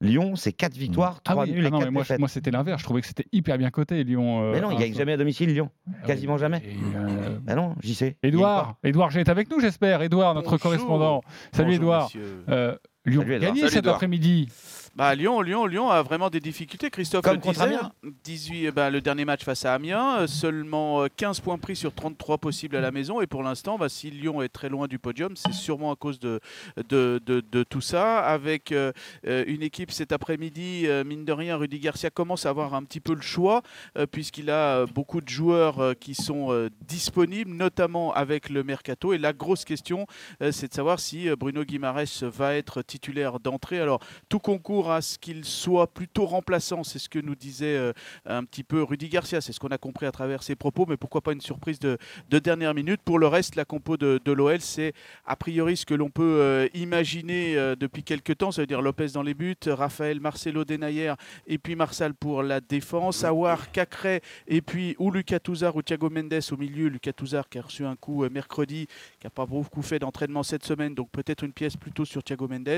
Speaker 3: Lyon, c'est 4 victoires,
Speaker 1: Ah
Speaker 3: 3
Speaker 1: oui,
Speaker 3: nuls
Speaker 1: ah
Speaker 3: et
Speaker 1: non,
Speaker 3: 4
Speaker 1: mais moi,
Speaker 3: défaites.
Speaker 1: moi c'était l'inverse. Je trouvais que c'était hyper bien coté, Lyon. euh,
Speaker 3: mais non, il
Speaker 1: un-
Speaker 3: gagne jamais à domicile, Lyon.
Speaker 1: Ah oui.
Speaker 3: Quasiment jamais.
Speaker 1: Euh,
Speaker 3: Bah non, j'y sais.
Speaker 1: Edouard, Edouard G est avec nous, j'espère. Edouard, notre
Speaker 12: Bonjour.
Speaker 1: correspondant. Salut
Speaker 12: Bonjour, messieurs.
Speaker 1: Euh, Lyon
Speaker 3: Salut,
Speaker 1: a gagné
Speaker 5: Salut,
Speaker 1: cet après-midi.
Speaker 12: Bah, Lyon, Lyon, Lyon a vraiment des difficultés. Christophe
Speaker 3: Comme
Speaker 12: le
Speaker 3: contre
Speaker 12: disait.
Speaker 3: Amiens.
Speaker 12: 18, bah, le dernier match face à Amiens, euh, seulement euh, 15 points pris sur 33 possibles à la maison. Et pour l'instant, bah, si Lyon est très loin du podium, c'est sûrement à cause de, de, de- de tout ça. Avec euh, euh, une équipe cet après-midi, euh, mine de rien, Rudy Garcia commence à avoir un petit peu le choix, euh, puisqu'il a euh, beaucoup de joueurs euh, qui sont euh, disponibles, notamment avec le mercato. Et la grosse question, euh, c'est de savoir si euh, Bruno Guimaraes va être titulaire d'entrée. Alors, tout à ce qu'il soit plutôt remplaçant, c'est ce que nous disait euh, un petit peu Rudy Garcia, c'est ce qu'on a compris à travers ses propos, mais pourquoi pas une surprise de, de dernière minute. Pour le reste, la compo de, l'OL, c'est a priori ce que l'on peut euh, imaginer euh, depuis quelques temps, ça veut dire Lopez dans les buts, Raphaël, Marcelo Denayer et puis Marsal pour la défense, Awar, Cacré et puis ou Lucas Touzard ou Thiago Mendes au milieu, Lucas Touzard qui a reçu un coup mercredi, qui n'a pas beaucoup fait d'entraînement cette semaine, donc peut-être une pièce plutôt sur Thiago Mendes.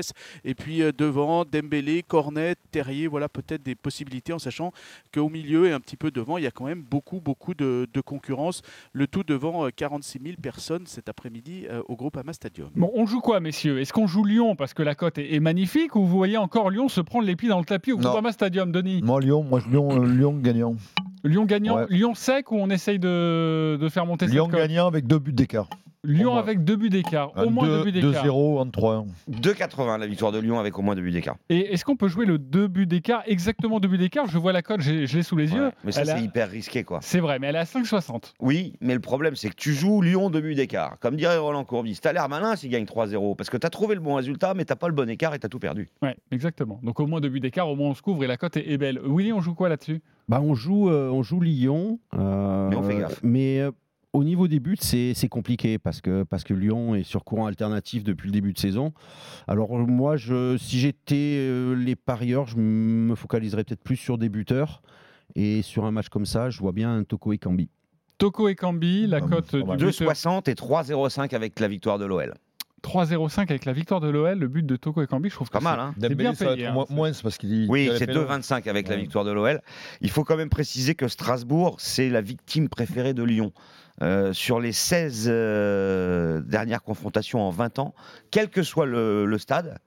Speaker 12: Et puis devant, Dembélé, Cornet, Terrier, voilà peut-être des possibilités en sachant qu'au milieu et un petit peu devant, il y a quand même beaucoup, beaucoup de, de concurrence. Le tout devant euh, 46 000 personnes cet après-midi euh, au groupe Ama Stadium.
Speaker 1: Bon, on joue quoi, messieurs? Est-ce qu'on joue Lyon? Parce que la cote est, est magnifique ou vous voyez encore Lyon se prendre les pieds dans le tapis au. Groupama Stadium, Denis?
Speaker 6: Moi, Lyon, moi, Lyon, euh, Lyon gagnant.
Speaker 1: Lyon gagnant,
Speaker 6: Ouais.
Speaker 1: Lyon sec ou on essaye de, de faire monter
Speaker 6: Lyon gagnant avec deux buts d'écart.
Speaker 1: Lyon avec deux buts d'écart, au moins deux,
Speaker 6: deux-
Speaker 1: buts d'écart.
Speaker 6: 2-0 en 3-1.
Speaker 3: 2,80 la victoire de Lyon avec au moins 2 buts d'écart.
Speaker 1: Et est-ce qu'on peut jouer le deux buts d'écart, exactement deux buts d'écart? Je vois la cote, je l'ai sous les yeux.
Speaker 3: Ouais, Mais ça,
Speaker 1: Elle a-
Speaker 3: c'est hyper risqué, quoi.
Speaker 1: C'est vrai, mais elle est à 5,60.
Speaker 3: Oui, mais le problème, c'est que tu joues Lyon 2 buts d'écart. Comme dirait Roland Courbis, t'as l'air malin s'il gagne 3-0. Parce que t'as trouvé le bon résultat, mais t'as pas le bon écart et t'as tout perdu.
Speaker 1: Ouais, exactement. Donc au moins deux buts d'écart, au moins on se couvre et la cote est, est belle. Willy, on joue quoi là-dessus?
Speaker 4: Bah, on, joue, euh, on joue Lyon. euh,
Speaker 3: Mais on fait gaffe.
Speaker 4: Mais euh, au niveau des buts, c'est c'est compliqué parce que, parce que Lyon est sur courant alternatif depuis le début de saison. Alors, moi, je, si j'étais euh, les parieurs, je me focaliserais peut-être plus sur des buteurs. Et sur un match comme ça, je vois bien un Toko et Kambi.
Speaker 1: Toko et Cambi, la cote
Speaker 6: pas
Speaker 1: du
Speaker 6: mal.
Speaker 1: buteur
Speaker 3: 2,60 et 3,05 avec la victoire de l'OL.
Speaker 1: 3,05 avec la victoire de l'OL, le but de Toko et Cambi, je trouve que
Speaker 3: Pas mal,
Speaker 1: c'est-
Speaker 3: hein
Speaker 1: c'est bien payé.
Speaker 6: être
Speaker 1: hein.
Speaker 6: moins, parce qu'il
Speaker 3: Oui, c'est
Speaker 6: fait le-
Speaker 3: 2,25 avec la victoire de l'OL. Il faut quand même préciser que Strasbourg, c'est la victime préférée de Lyon. Euh, sur les 16 euh, dernières confrontations en 20 ans, quel que soit le, le stade,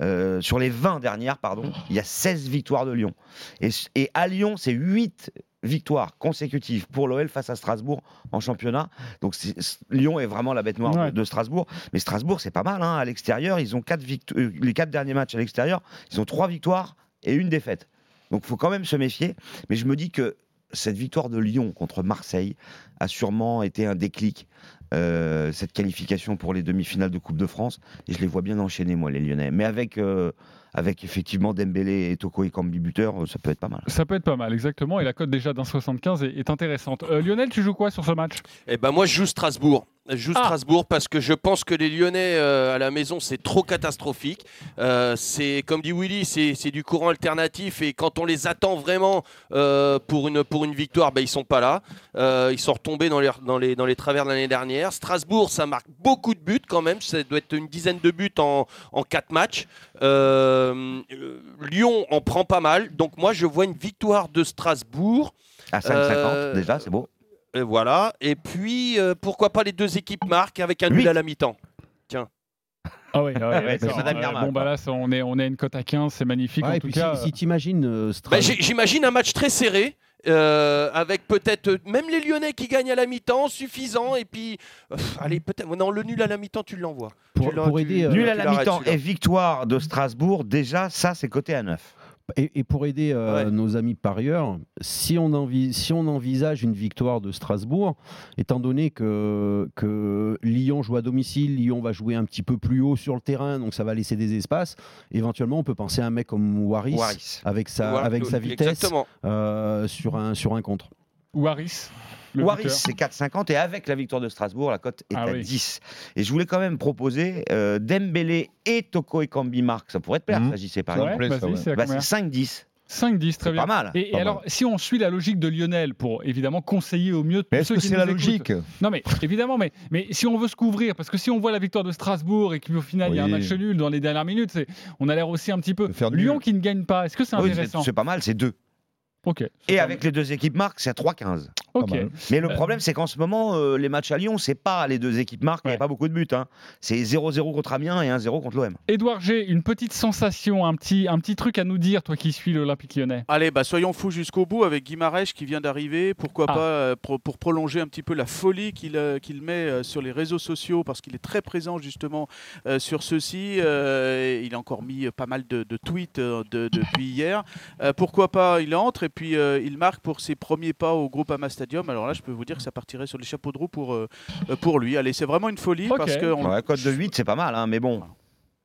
Speaker 3: euh, sur les 20 dernières, pardon, il y a 16 victoires de Lyon. Et, et à Lyon, c'est 8 victoires consécutives pour l'OL face à Strasbourg en championnat. Donc Lyon est vraiment la bête noire de-
Speaker 1: Ouais.
Speaker 3: de, Strasbourg. Mais Strasbourg, c'est pas mal. hein. À l'extérieur, ils ont quatre euh, les quatre derniers matchs à l'extérieur, ils ont trois victoires et une défaite. Donc il faut quand même se méfier. Mais je me dis que cette victoire de Lyon contre Marseille a sûrement été un déclic. euh, cette qualification pour les demi-finales de Coupe de France et je les vois bien enchaîner moi les Lyonnais mais avec euh, avec effectivement Dembélé et Toko et Kambi buteur euh, ça peut être pas mal
Speaker 1: Ça peut être pas mal, exactement. Et la cote déjà d'un 75 est, est intéressante. Euh, Lionel, tu joues quoi sur ce match?
Speaker 8: Eh ben moi je joue Strasbourg. Joue
Speaker 1: Ah.
Speaker 8: Strasbourg parce que je pense que les Lyonnais euh, à la maison c'est trop catastrophique. Euh, c'est comme dit Willy, c'est c'est du courant alternatif et quand on les attend vraiment euh, pour une pour une victoire, ben ils sont pas là. Euh, ils sont retombés dans les dans les dans les travers de l'année dernière. Strasbourg, ça marque beaucoup de buts quand même. Ça doit être une dizaine de buts en en quatre matchs. Lyon en prend pas mal. Donc moi je vois une victoire de Strasbourg.
Speaker 3: à 5,50
Speaker 8: Euh,
Speaker 3: déjà c'est beau
Speaker 8: Et voilà. Et puis, euh, pourquoi pas les deux équipes marquent avec un nul à la mi-temps Tiens.
Speaker 1: Ah oui, ah ouais,
Speaker 3: Ouais, c'est
Speaker 1: d'accord.
Speaker 3: Madame
Speaker 1: Euh, Bon, bah là, ça, on est, on est à une cote à 15, c'est magnifique.
Speaker 4: Ouais,
Speaker 1: en
Speaker 4: et
Speaker 1: tout
Speaker 4: puis
Speaker 1: cas,
Speaker 4: si, si t'imagines euh,
Speaker 8: Bah,
Speaker 4: Strasbourg-
Speaker 8: j'ai- J'imagine un match très serré. euh, avec peut-être euh, même les Lyonnais qui gagnent à la mi-temps suffisant et puis euh, pff, allez peut-être non le nul à la mi-temps tu l'envoies
Speaker 4: Pour-
Speaker 8: Tu l'en-
Speaker 4: pour
Speaker 8: tu-
Speaker 4: aider, euh,
Speaker 3: Nul
Speaker 8: tu
Speaker 3: à la
Speaker 8: l'arrêtes,
Speaker 3: mi-temps
Speaker 8: celui-là.
Speaker 3: et victoire de Strasbourg, déjà, ça, c'est côté à 9.
Speaker 4: Et, et pour aider euh,
Speaker 8: Ouais.
Speaker 4: nos amis parieurs, si on, envi- si on envisage une victoire de Strasbourg, étant donné que, que Lyon joue à domicile, Lyon va jouer un petit peu plus haut sur le terrain, donc ça va laisser des espaces, éventuellement on peut penser à un mec comme Waris,
Speaker 3: Waris.
Speaker 4: avec sa, avec sa vitesse euh, sur, un, sur un contre.
Speaker 1: Waris. Le
Speaker 3: Waris, c'est 4,50 et avec la victoire de Strasbourg, la cote est
Speaker 1: Ah
Speaker 3: à
Speaker 1: oui.
Speaker 3: 10. Et je voulais quand même proposer euh, Dembélé et Toko et Kambi Marc. Ça pourrait te plaire,
Speaker 6: Mhm.
Speaker 3: ça, par exemple.
Speaker 1: Ouais,
Speaker 3: Bah,
Speaker 1: combien
Speaker 3: c'est 5-10.
Speaker 1: 5-10, très bien.
Speaker 3: pas mal.
Speaker 1: Et, et
Speaker 6: mal.
Speaker 1: alors, si on suit la logique de Lionel pour évidemment conseiller au mieux
Speaker 6: Mais
Speaker 1: tous
Speaker 6: est-ce
Speaker 1: ceux
Speaker 6: que
Speaker 1: qui
Speaker 6: c'est la
Speaker 1: écoutent.
Speaker 6: logique
Speaker 1: Non, mais évidemment, mais, mais si on veut se couvrir, parce que si on voit la victoire de Strasbourg et qu'au final il y a un match nul dans les dernières minutes, c'est- on a l'air aussi un petit peu. Lyon qui ne gagne pas, est-ce que c'est
Speaker 3: Oui,
Speaker 1: intéressant
Speaker 3: c'est pas mal, c'est 2. Et avec les deux équipes marques, c'est à 3,15.
Speaker 1: Ok.
Speaker 6: Pas mal.
Speaker 3: Mais le problème, c'est qu'en ce moment, euh, les matchs à Lyon, c'est pas les deux équipes marques, il n'y
Speaker 1: Ouais.
Speaker 3: a pas beaucoup de buts. hein. C'est 0-0 contre Amiens et 1-0 contre l'OM.
Speaker 1: Édouard G, une petite sensation, un petit, un petit truc à nous dire, toi qui suis l'Olympique lyonnais.
Speaker 12: Allez, bah soyons fous jusqu'au bout avec Guimarães qui vient d'arriver. Pourquoi
Speaker 1: Ah.
Speaker 12: pas euh, pour prolonger un petit peu la folie qu'il euh, qu'il met sur les réseaux sociaux parce qu'il est très présent justement euh, sur ceux-ci. Euh, il a encore mis pas mal de, de tweets de- depuis hier. Euh, pourquoi pas Il entre et puis euh, il marque pour ses premiers pas au Groupama Stadium. Alors là, je peux vous dire que ça partirait sur les chapeaux de roue pour, euh, euh, pour lui. Allez, c'est vraiment une folie parce que on-
Speaker 3: Ouais, cote de 8, c'est pas mal, hein, mais bon,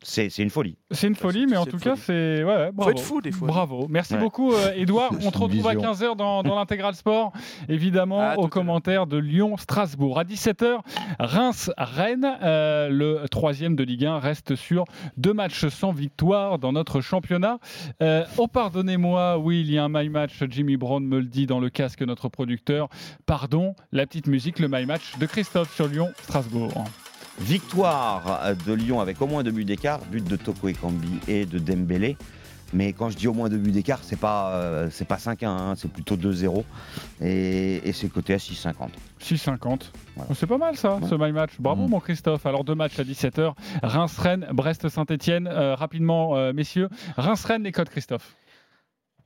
Speaker 3: c'est une folie.
Speaker 1: C'est une folie, mais en tout cas, c'est. Ouais, ouais,
Speaker 12: faut
Speaker 1: bravo.
Speaker 12: être fou des fois.
Speaker 1: Bravo. Merci
Speaker 3: Ouais.
Speaker 1: beaucoup, euh, Edouard.
Speaker 6: C'est
Speaker 1: On te retrouve à
Speaker 6: vision.
Speaker 1: 15h dans, dans l'intégral sport, évidemment, aux commentaires de Lyon-Strasbourg. À 17h, Reims-Rennes, euh, le troisième de Ligue 1, reste sur deux matchs sans victoire dans notre championnat. Euh, oh, pardonnez-moi, oui, il y a un my match. Jimmy Brown me le dit dans le casque, notre producteur. Pardon, la petite musique, le my match de Christophe sur Lyon-Strasbourg.
Speaker 3: Victoire euh, de Lyon avec au moins deux buts d'écart, but de Toko Ekambi et de Dembélé. Mais quand je dis au moins deux buts d'écart, c'est pas, euh, c'est pas 5-1, hein, c'est plutôt 2-0. Et, et c'est coté à 6,50.
Speaker 1: 6,50.
Speaker 3: Voilà.
Speaker 1: C'est pas mal ça,
Speaker 3: Ouais.
Speaker 1: ce my match. Bravo
Speaker 6: Mm.
Speaker 1: mon Christophe. Alors deux matchs à 17h. Reims-Rennes, Brest-Saint-Etienne. rapidement, euh, messieurs. Reims-Rennes, les codes Christophe.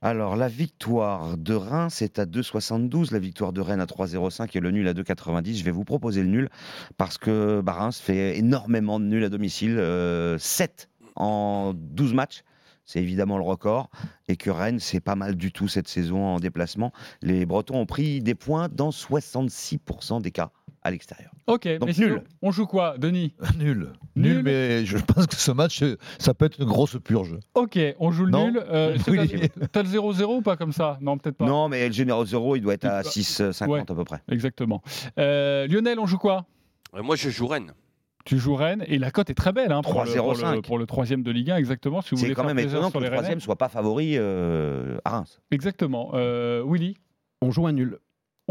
Speaker 3: Alors, la victoire de Reims est à 2,72, la victoire de Rennes à 3,05 et le nul à 2,90. Je vais vous proposer le nul parce que bah, Reims fait énormément de nuls à domicile, euh, 7 en 12 matchs. C'est évidemment le record. Et que Rennes, c'est pas mal du tout cette saison en déplacement. Les Bretons ont pris des points dans 66% des cas à l'extérieur.
Speaker 1: Ok,
Speaker 3: Donc
Speaker 1: messieurs,
Speaker 3: nul.
Speaker 1: on joue quoi Denis
Speaker 6: Nul.
Speaker 1: Nul.
Speaker 6: Nul, mais je pense que ce match, ça peut être une grosse purge.
Speaker 1: Ok, on joue le
Speaker 6: Non.
Speaker 1: nul. Euh,
Speaker 6: Oui.
Speaker 1: t'as- le 0-0 ou pas comme ça? Non, peut-être pas.
Speaker 3: Non, mais le Généraux 0, il doit être à
Speaker 1: Il-
Speaker 3: 6,50
Speaker 1: Ouais.
Speaker 3: à peu près.
Speaker 1: Exactement. Euh, Lionel, on joue quoi?
Speaker 8: Euh, moi je joue Rennes
Speaker 1: Tu joues Rennes et la cote est très belle hein, pour, le, pour, le,
Speaker 3: 3,05.
Speaker 1: pour le troisième de Ligue 1, exactement. Si vous
Speaker 3: C'est
Speaker 1: voulez
Speaker 3: quand même étonnant que le troisième soit pas favori euh, à Reims.
Speaker 1: Exactement. Euh, Willy?
Speaker 4: On joue un nul.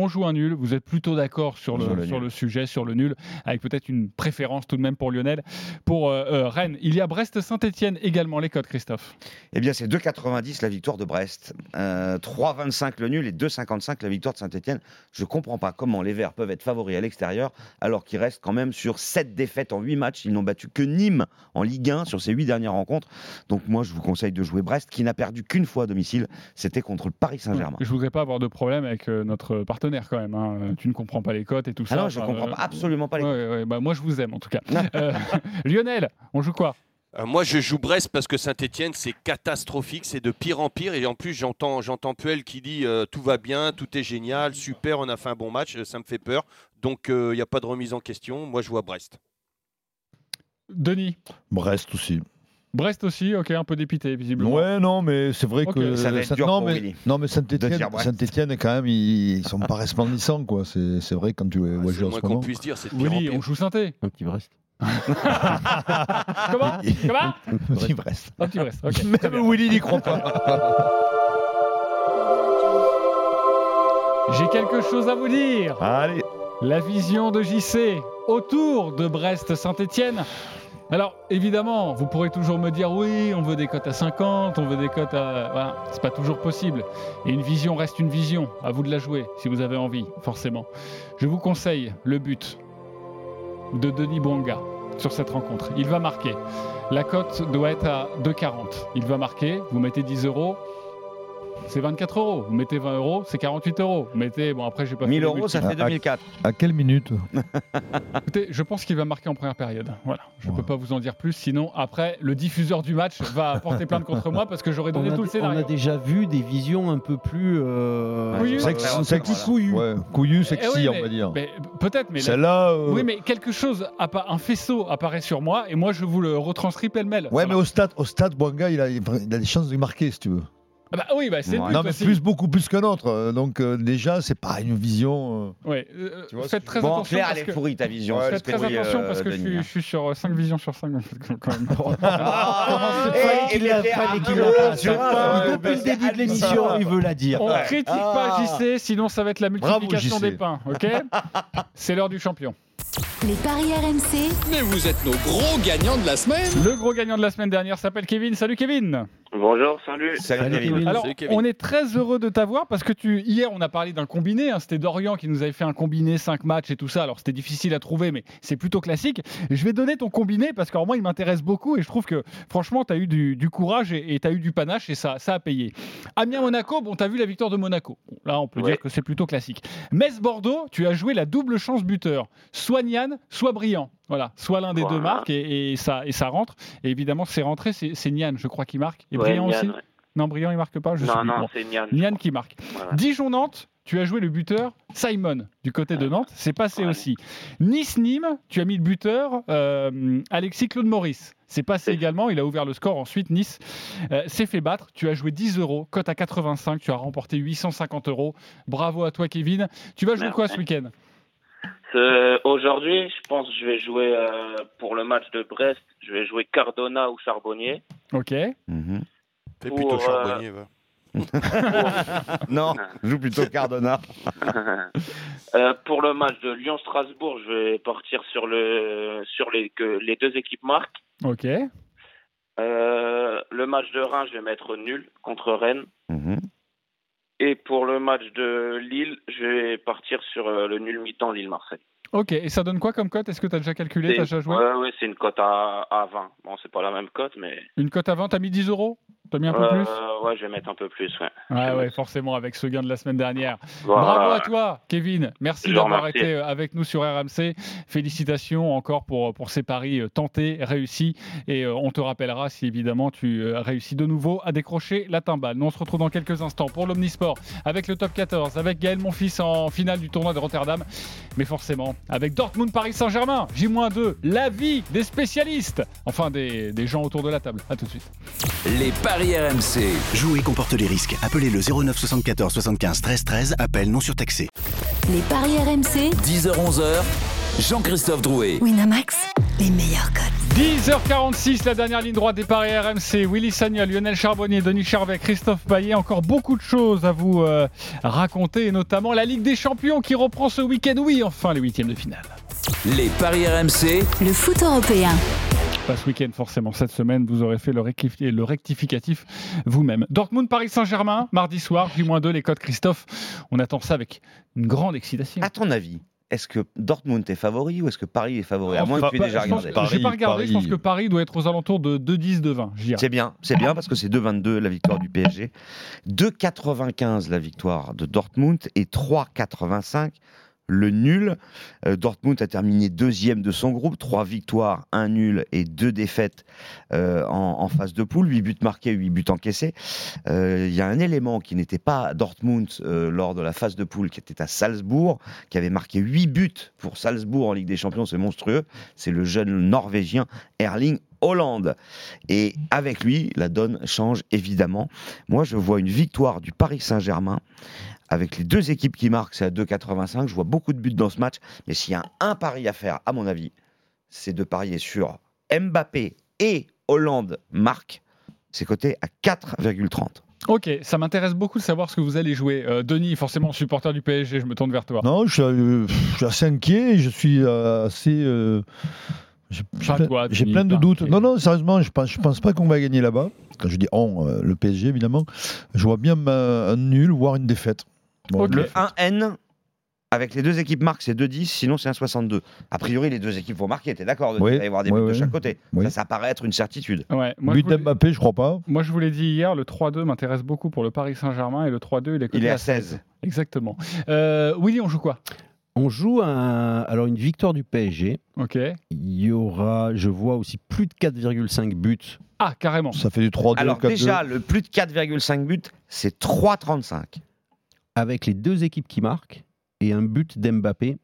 Speaker 1: On joue un nul. Vous êtes plutôt d'accord sur, le,
Speaker 3: le
Speaker 1: sur
Speaker 3: nul.
Speaker 1: le sujet, sur le nul, avec peut-être une préférence tout de même pour Lionel. Pour euh, euh, Rennes, il y a Brest-Saint-Etienne également, les codes, Christophe.
Speaker 3: Eh bien, c'est 2,90 la victoire de Brest, euh, 3,25 le nul et 2,55 la victoire de Saint-Etienne. Je ne comprends pas comment les Verts peuvent être favoris à l'extérieur alors qu'ils restent quand même sur 7 défaites en 8 matchs. Ils n'ont battu que Nîmes en Ligue 1 sur ces 8 dernières rencontres. Donc moi, je vous conseille de jouer Brest qui n'a perdu qu'une fois à domicile. C'était contre le Paris Saint-Germain.
Speaker 1: Je voudrais pas avoir de problème avec euh, notre partenaire quand même. hein. Tu ne comprends pas les cotes et tout
Speaker 3: Ah
Speaker 1: ça.
Speaker 3: non, je ne comprends
Speaker 1: euh,
Speaker 3: pas, absolument pas les
Speaker 1: ouais, ouais, bah, moi, je vous aime en tout cas. Euh, Lionel, on joue quoi?
Speaker 8: Euh, moi, je joue Brest parce que Saint-Etienne, c'est catastrophique, c'est de pire en pire. Et en plus, j'entends, j'entends Puel qui dit euh, tout va bien, tout est génial, super, on a fait un bon match, euh, ça me fait peur. Donc, il n'y a pas de remise en question. Moi, je vois Brest.
Speaker 1: Denis?
Speaker 6: Brest aussi.
Speaker 1: Brest aussi, ok, un peu dépité visiblement.
Speaker 6: Ouais, non, mais c'est vrai que.
Speaker 3: Ça va être
Speaker 6: Saint-
Speaker 3: dur
Speaker 6: non,
Speaker 3: pour
Speaker 6: mais,
Speaker 3: Willy
Speaker 6: non, mais
Speaker 3: Brest.
Speaker 6: Saint-Etienne, quand même, ils, ils sont pas resplendissants, quoi. C'est c'est vrai quand tu vois jouer en
Speaker 8: moins
Speaker 6: ce
Speaker 8: qu'on
Speaker 6: moment.
Speaker 8: puisse dire, c'est
Speaker 1: Willy, on joue synthé.
Speaker 4: Un petit Brest.
Speaker 1: Comment? Comment?
Speaker 6: Dis Brest.
Speaker 1: Un petit Brest, ok. Très bien.
Speaker 6: Même Willy n'y croit pas.
Speaker 1: J'ai quelque chose à vous dire.
Speaker 6: Allez.
Speaker 1: La vision de JC autour de Brest-Saint-Etienne. Alors, évidemment, vous pourrez toujours me dire oui, on veut des cotes à 50, on veut des cotes à. Voilà, c'est pas toujours possible. Et une vision reste une vision. À vous de la jouer, si vous avez envie, forcément. Je vous conseille le but de Denis Bonga. sur cette rencontre. Il va marquer. La cote doit être à 2,40. Il va marquer. Vous mettez 10 euros. C'est 24 euros. Vous mettez 20 euros, c'est 48 euros. Vous mettez, bon après j'ai pas
Speaker 3: 1000
Speaker 1: fait les
Speaker 3: euros, ça fait 2004.
Speaker 6: À quelle minute
Speaker 1: Écoutez, je pense qu'il va marquer en première période. Voilà, je ne peux pas vous en dire plus. Sinon, après, le diffuseur du match va porter plainte contre moi parce que j'aurais donné
Speaker 4: on, a,
Speaker 1: tout le
Speaker 4: on
Speaker 1: scénario.
Speaker 4: a déjà vu des visions un peu plus. euh.
Speaker 6: Sexy,
Speaker 3: Ouais,
Speaker 6: sexy,
Speaker 3: voilà.
Speaker 6: couillu. Ouais, couillu,
Speaker 1: Eh
Speaker 6: sexy,
Speaker 1: oui,
Speaker 6: on va dire.
Speaker 1: mais Peut-être, mais là-
Speaker 6: Celle-là. euh,
Speaker 1: oui, mais quelque chose, appa- un faisceau apparaît sur moi et moi je vous le retranscris pêle-mêle.
Speaker 6: Ouais,
Speaker 1: Voilà.
Speaker 6: mais au stade, au stade, Boanga, il a, il a des chances de marquer, si tu veux.
Speaker 1: Ah bah oui, bah, c'est but
Speaker 6: Non, mais
Speaker 1: aussi.
Speaker 6: plus, beaucoup plus qu'un autre. Euh, Donc, euh, déjà, c'est pas une vision. euh,
Speaker 1: Ouais, euh,
Speaker 6: Tu vois ce
Speaker 1: faites très
Speaker 3: Bon,
Speaker 1: attention.
Speaker 3: Claire,
Speaker 1: parce
Speaker 3: elle est
Speaker 1: que-
Speaker 3: pourrie ta vision.
Speaker 6: Ouais,
Speaker 1: Faites très attention
Speaker 3: euh,
Speaker 1: parce que je suis, je suis sur 5 visions sur 5 quand même.
Speaker 3: Ah, il
Speaker 4: fallait
Speaker 3: à
Speaker 4: qu'il
Speaker 6: Ouais,
Speaker 4: Depuis le début de l'émission, il veut la dire.
Speaker 1: On
Speaker 6: Ouais.
Speaker 1: critique
Speaker 3: Ah.
Speaker 1: pas JC, sinon ça va être la multiplication des pains, ok? C'est l'heure du champion.
Speaker 2: Les paris RMC,
Speaker 7: Mais vous êtes nos gros gagnants de la semaine
Speaker 1: Le gros gagnant de la semaine dernière s'appelle Kevin. Salut Kevin
Speaker 10: Bonjour, salut.
Speaker 3: Salut,
Speaker 4: Salut,
Speaker 3: Kevin.
Speaker 4: Kevin.
Speaker 1: Alors,
Speaker 8: Salut, Kevin.
Speaker 1: on est très heureux de t'avoir parce que tu hier on a parlé d'un combiné, hein, c'était Dorian qui nous avait fait un combiné 5 matchs et tout ça. Alors c'était difficile à trouver mais c'est plutôt classique. Je vais donner ton combiné parce qu'en moi il m'intéresse beaucoup et je trouve que franchement tu as eu du, du courage et tu as eu du panache et ça, ça a payé. Amiens Monaco, bon tu as vu la victoire de Monaco. Bon, là on peut
Speaker 10: Ouais.
Speaker 1: dire que c'est plutôt classique. Metz Bordeaux, tu as joué la double chance buteur. Soit Nian, soit Brillant. Voilà, soit l'un des deux marque et, et ça, et ça rentre. Et évidemment, c'est rentré, c'est Nian, je crois, qui marque. Et
Speaker 10: Ouais, Nian,
Speaker 1: aussi
Speaker 10: ouais.
Speaker 1: Non, Brillant, il marque pas je
Speaker 10: Non, non, c'est Nian.
Speaker 1: Nian qui marque.
Speaker 10: Voilà.
Speaker 1: Dijon-Nantes, tu as joué le buteur Simon du côté de Nantes, c'est passé
Speaker 10: Ouais.
Speaker 1: aussi. Nice-Nîmes, tu as mis le buteur euh, Alexis Claude Maurice. C'est passé également, il a ouvert le score ensuite. Nice euh, s'est fait battre. Tu as joué 10 euros, cote à 85, tu as remporté 850 euros. Bravo à toi, Kevin. Tu vas jouer
Speaker 10: Merci.
Speaker 1: quoi ce week-end?
Speaker 10: Euh, Aujourd'hui, je pense que je vais jouer euh, pour le match de Brest. Je vais jouer Cardona ou Charbonnier.
Speaker 1: Ok.
Speaker 3: Mhm.
Speaker 5: Fais
Speaker 10: Pour,
Speaker 5: plutôt
Speaker 10: euh,
Speaker 5: charbonnier, va.
Speaker 3: Non, joue plutôt Cardona.
Speaker 10: Euh, pour le match de Lyon-Strasbourg, je vais partir sur le sur les que les deux équipes marquent.
Speaker 1: Ok.
Speaker 10: Euh, le match de Reims, je vais mettre nul contre Rennes.
Speaker 3: Mhm.
Speaker 10: Et pour le match de Lille, je vais partir sur euh, le nul mi-temps Lille-Marseille.
Speaker 1: Ok. Et ça donne quoi comme cote? Est-ce que tu as déjà calculé Tu déjà joué?
Speaker 10: Ouais, ouais, c'est une cote à, à 20. Bon, c'est pas la même cote, mais.
Speaker 1: Une cote à 20, tu as mis 10 euros? Tu as mis un peu
Speaker 10: Euh,
Speaker 1: plus
Speaker 10: Ouais, je vais mettre un peu plus, ouais.
Speaker 1: Ouais, ouais, forcément, avec ce gain de la semaine dernière.
Speaker 10: Voilà.
Speaker 1: Bravo à toi, Kevin. Merci d'avoir été euh, avec nous sur RMC. Félicitations encore pour, pour ces paris euh, tentés, réussis. Et euh, on te rappellera si évidemment tu euh, réussis de nouveau à décrocher la timbale. Nous, on se retrouve dans quelques instants pour l'Omnisport avec le top 14, avec Gaël Monfils en finale du tournoi de Rotterdam. Mais forcément, avec Dortmund Paris Saint-Germain, J-2, l'avis des spécialistes, enfin des, des gens autour de la table. À tout de suite.
Speaker 7: Les paris RMC.
Speaker 11: Jouer comporte les risques. Appelez le 09 74 75 13 13. Appel non surtaxé.
Speaker 2: les paris RMC,
Speaker 7: 10h-11h, Jean-Christophe Drouet.
Speaker 2: Winamax, les meilleurs codes.
Speaker 1: 10h46, la dernière ligne droite des paris RMC. Willy Sagnol, Lionel Charbonnier, Denis Charvet, Christophe Payet. Encore beaucoup de choses à vous euh, raconter, et notamment la Ligue des Champions qui reprend ce week-end. Oui, enfin les huitièmes de finale.
Speaker 7: Les paris RMC.
Speaker 2: Le foot européen.
Speaker 1: Pas ce week-end, forcément. Cette semaine, vous aurez fait le, rectifi- le rectificatif vous-même. Dortmund, Paris Saint-Germain, mardi soir, J-2, les codes Christophe. On attend ça avec une grande excitation.
Speaker 3: À ton avis, est-ce que Dortmund est favori ou est-ce que Paris est favori? À moins que tu aies déjà
Speaker 1: je
Speaker 3: regardé.
Speaker 1: J'ai pas regardé, je pense que Paris doit être aux alentours de 2-10, 2-20. je dirais.
Speaker 3: C'est bien, c'est bien parce que c'est 2,22 la victoire du PSG, 2,95 la victoire de Dortmund et 3,85 le nul. Euh, Dortmund a terminé deuxième de son groupe, trois victoires, un nul et deux défaites euh, en, phase de poule, 8 buts marqués, 8 buts encaissés. Euh, Il y a un élément qui n'était pas à Dortmund euh, lors de la phase de poule, qui était à Salzbourg, qui avait marqué 8 buts pour Salzbourg en Ligue des Champions, c'est monstrueux. C'est le jeune Norvégien Erling Hollande. Et avec lui, la donne change évidemment. Moi, je vois une victoire du Paris Saint-Germain avec les deux équipes qui marquent, c'est à 2,85. Je vois beaucoup de buts dans ce match. Mais s'il y a un pari à faire, à mon avis, c'est de parier sur Mbappé et Hollande marque. C'est coté à 4,30.
Speaker 1: Ok, ça m'intéresse beaucoup de savoir ce que vous allez jouer. Euh, Denis, forcément supporter du PSG, je me tourne vers toi.
Speaker 6: Non, je suis, euh, je suis assez inquiet. et Je suis euh, assez. euh, j'ai plein, de doutes. Non, non, sérieusement, je pense, je pense pas qu'on va gagner là-bas. Quand je dis on, euh, le PSG évidemment, je vois bien euh, un nul, voire une défaite. Bon,
Speaker 3: Le
Speaker 6: défaite.
Speaker 3: 1N Avec les deux équipes marquent, c'est 2-10, sinon c'est un 62. A priori, les deux équipes vont marquer, t'es d'accord de
Speaker 6: Oui,
Speaker 3: Il va y avoir des
Speaker 6: oui,
Speaker 3: buts de chaque côté.
Speaker 6: Oui.
Speaker 3: Ça, ça paraît être une certitude.
Speaker 1: Ouais, moi,
Speaker 6: But
Speaker 1: je
Speaker 6: d'Mbappé, je crois pas.
Speaker 1: Moi, je vous l'ai dit hier, le 3-2 m'intéresse beaucoup pour le Paris Saint-Germain et le 3-2, il est
Speaker 3: Il est à 16.
Speaker 1: Exactement. Euh, Willy, on joue quoi?
Speaker 4: On joue un, alors une victoire du PSG.
Speaker 1: Ok.
Speaker 4: Il y aura, je vois aussi plus de 4,5 buts.
Speaker 1: Ah, carrément.
Speaker 6: Ça fait du 3-2,
Speaker 3: Alors
Speaker 6: 4-2.
Speaker 3: déjà, le plus de 4,5 buts, c'est 3,35.
Speaker 4: Avec les deux équipes qui marquent et un but d'Mbappé.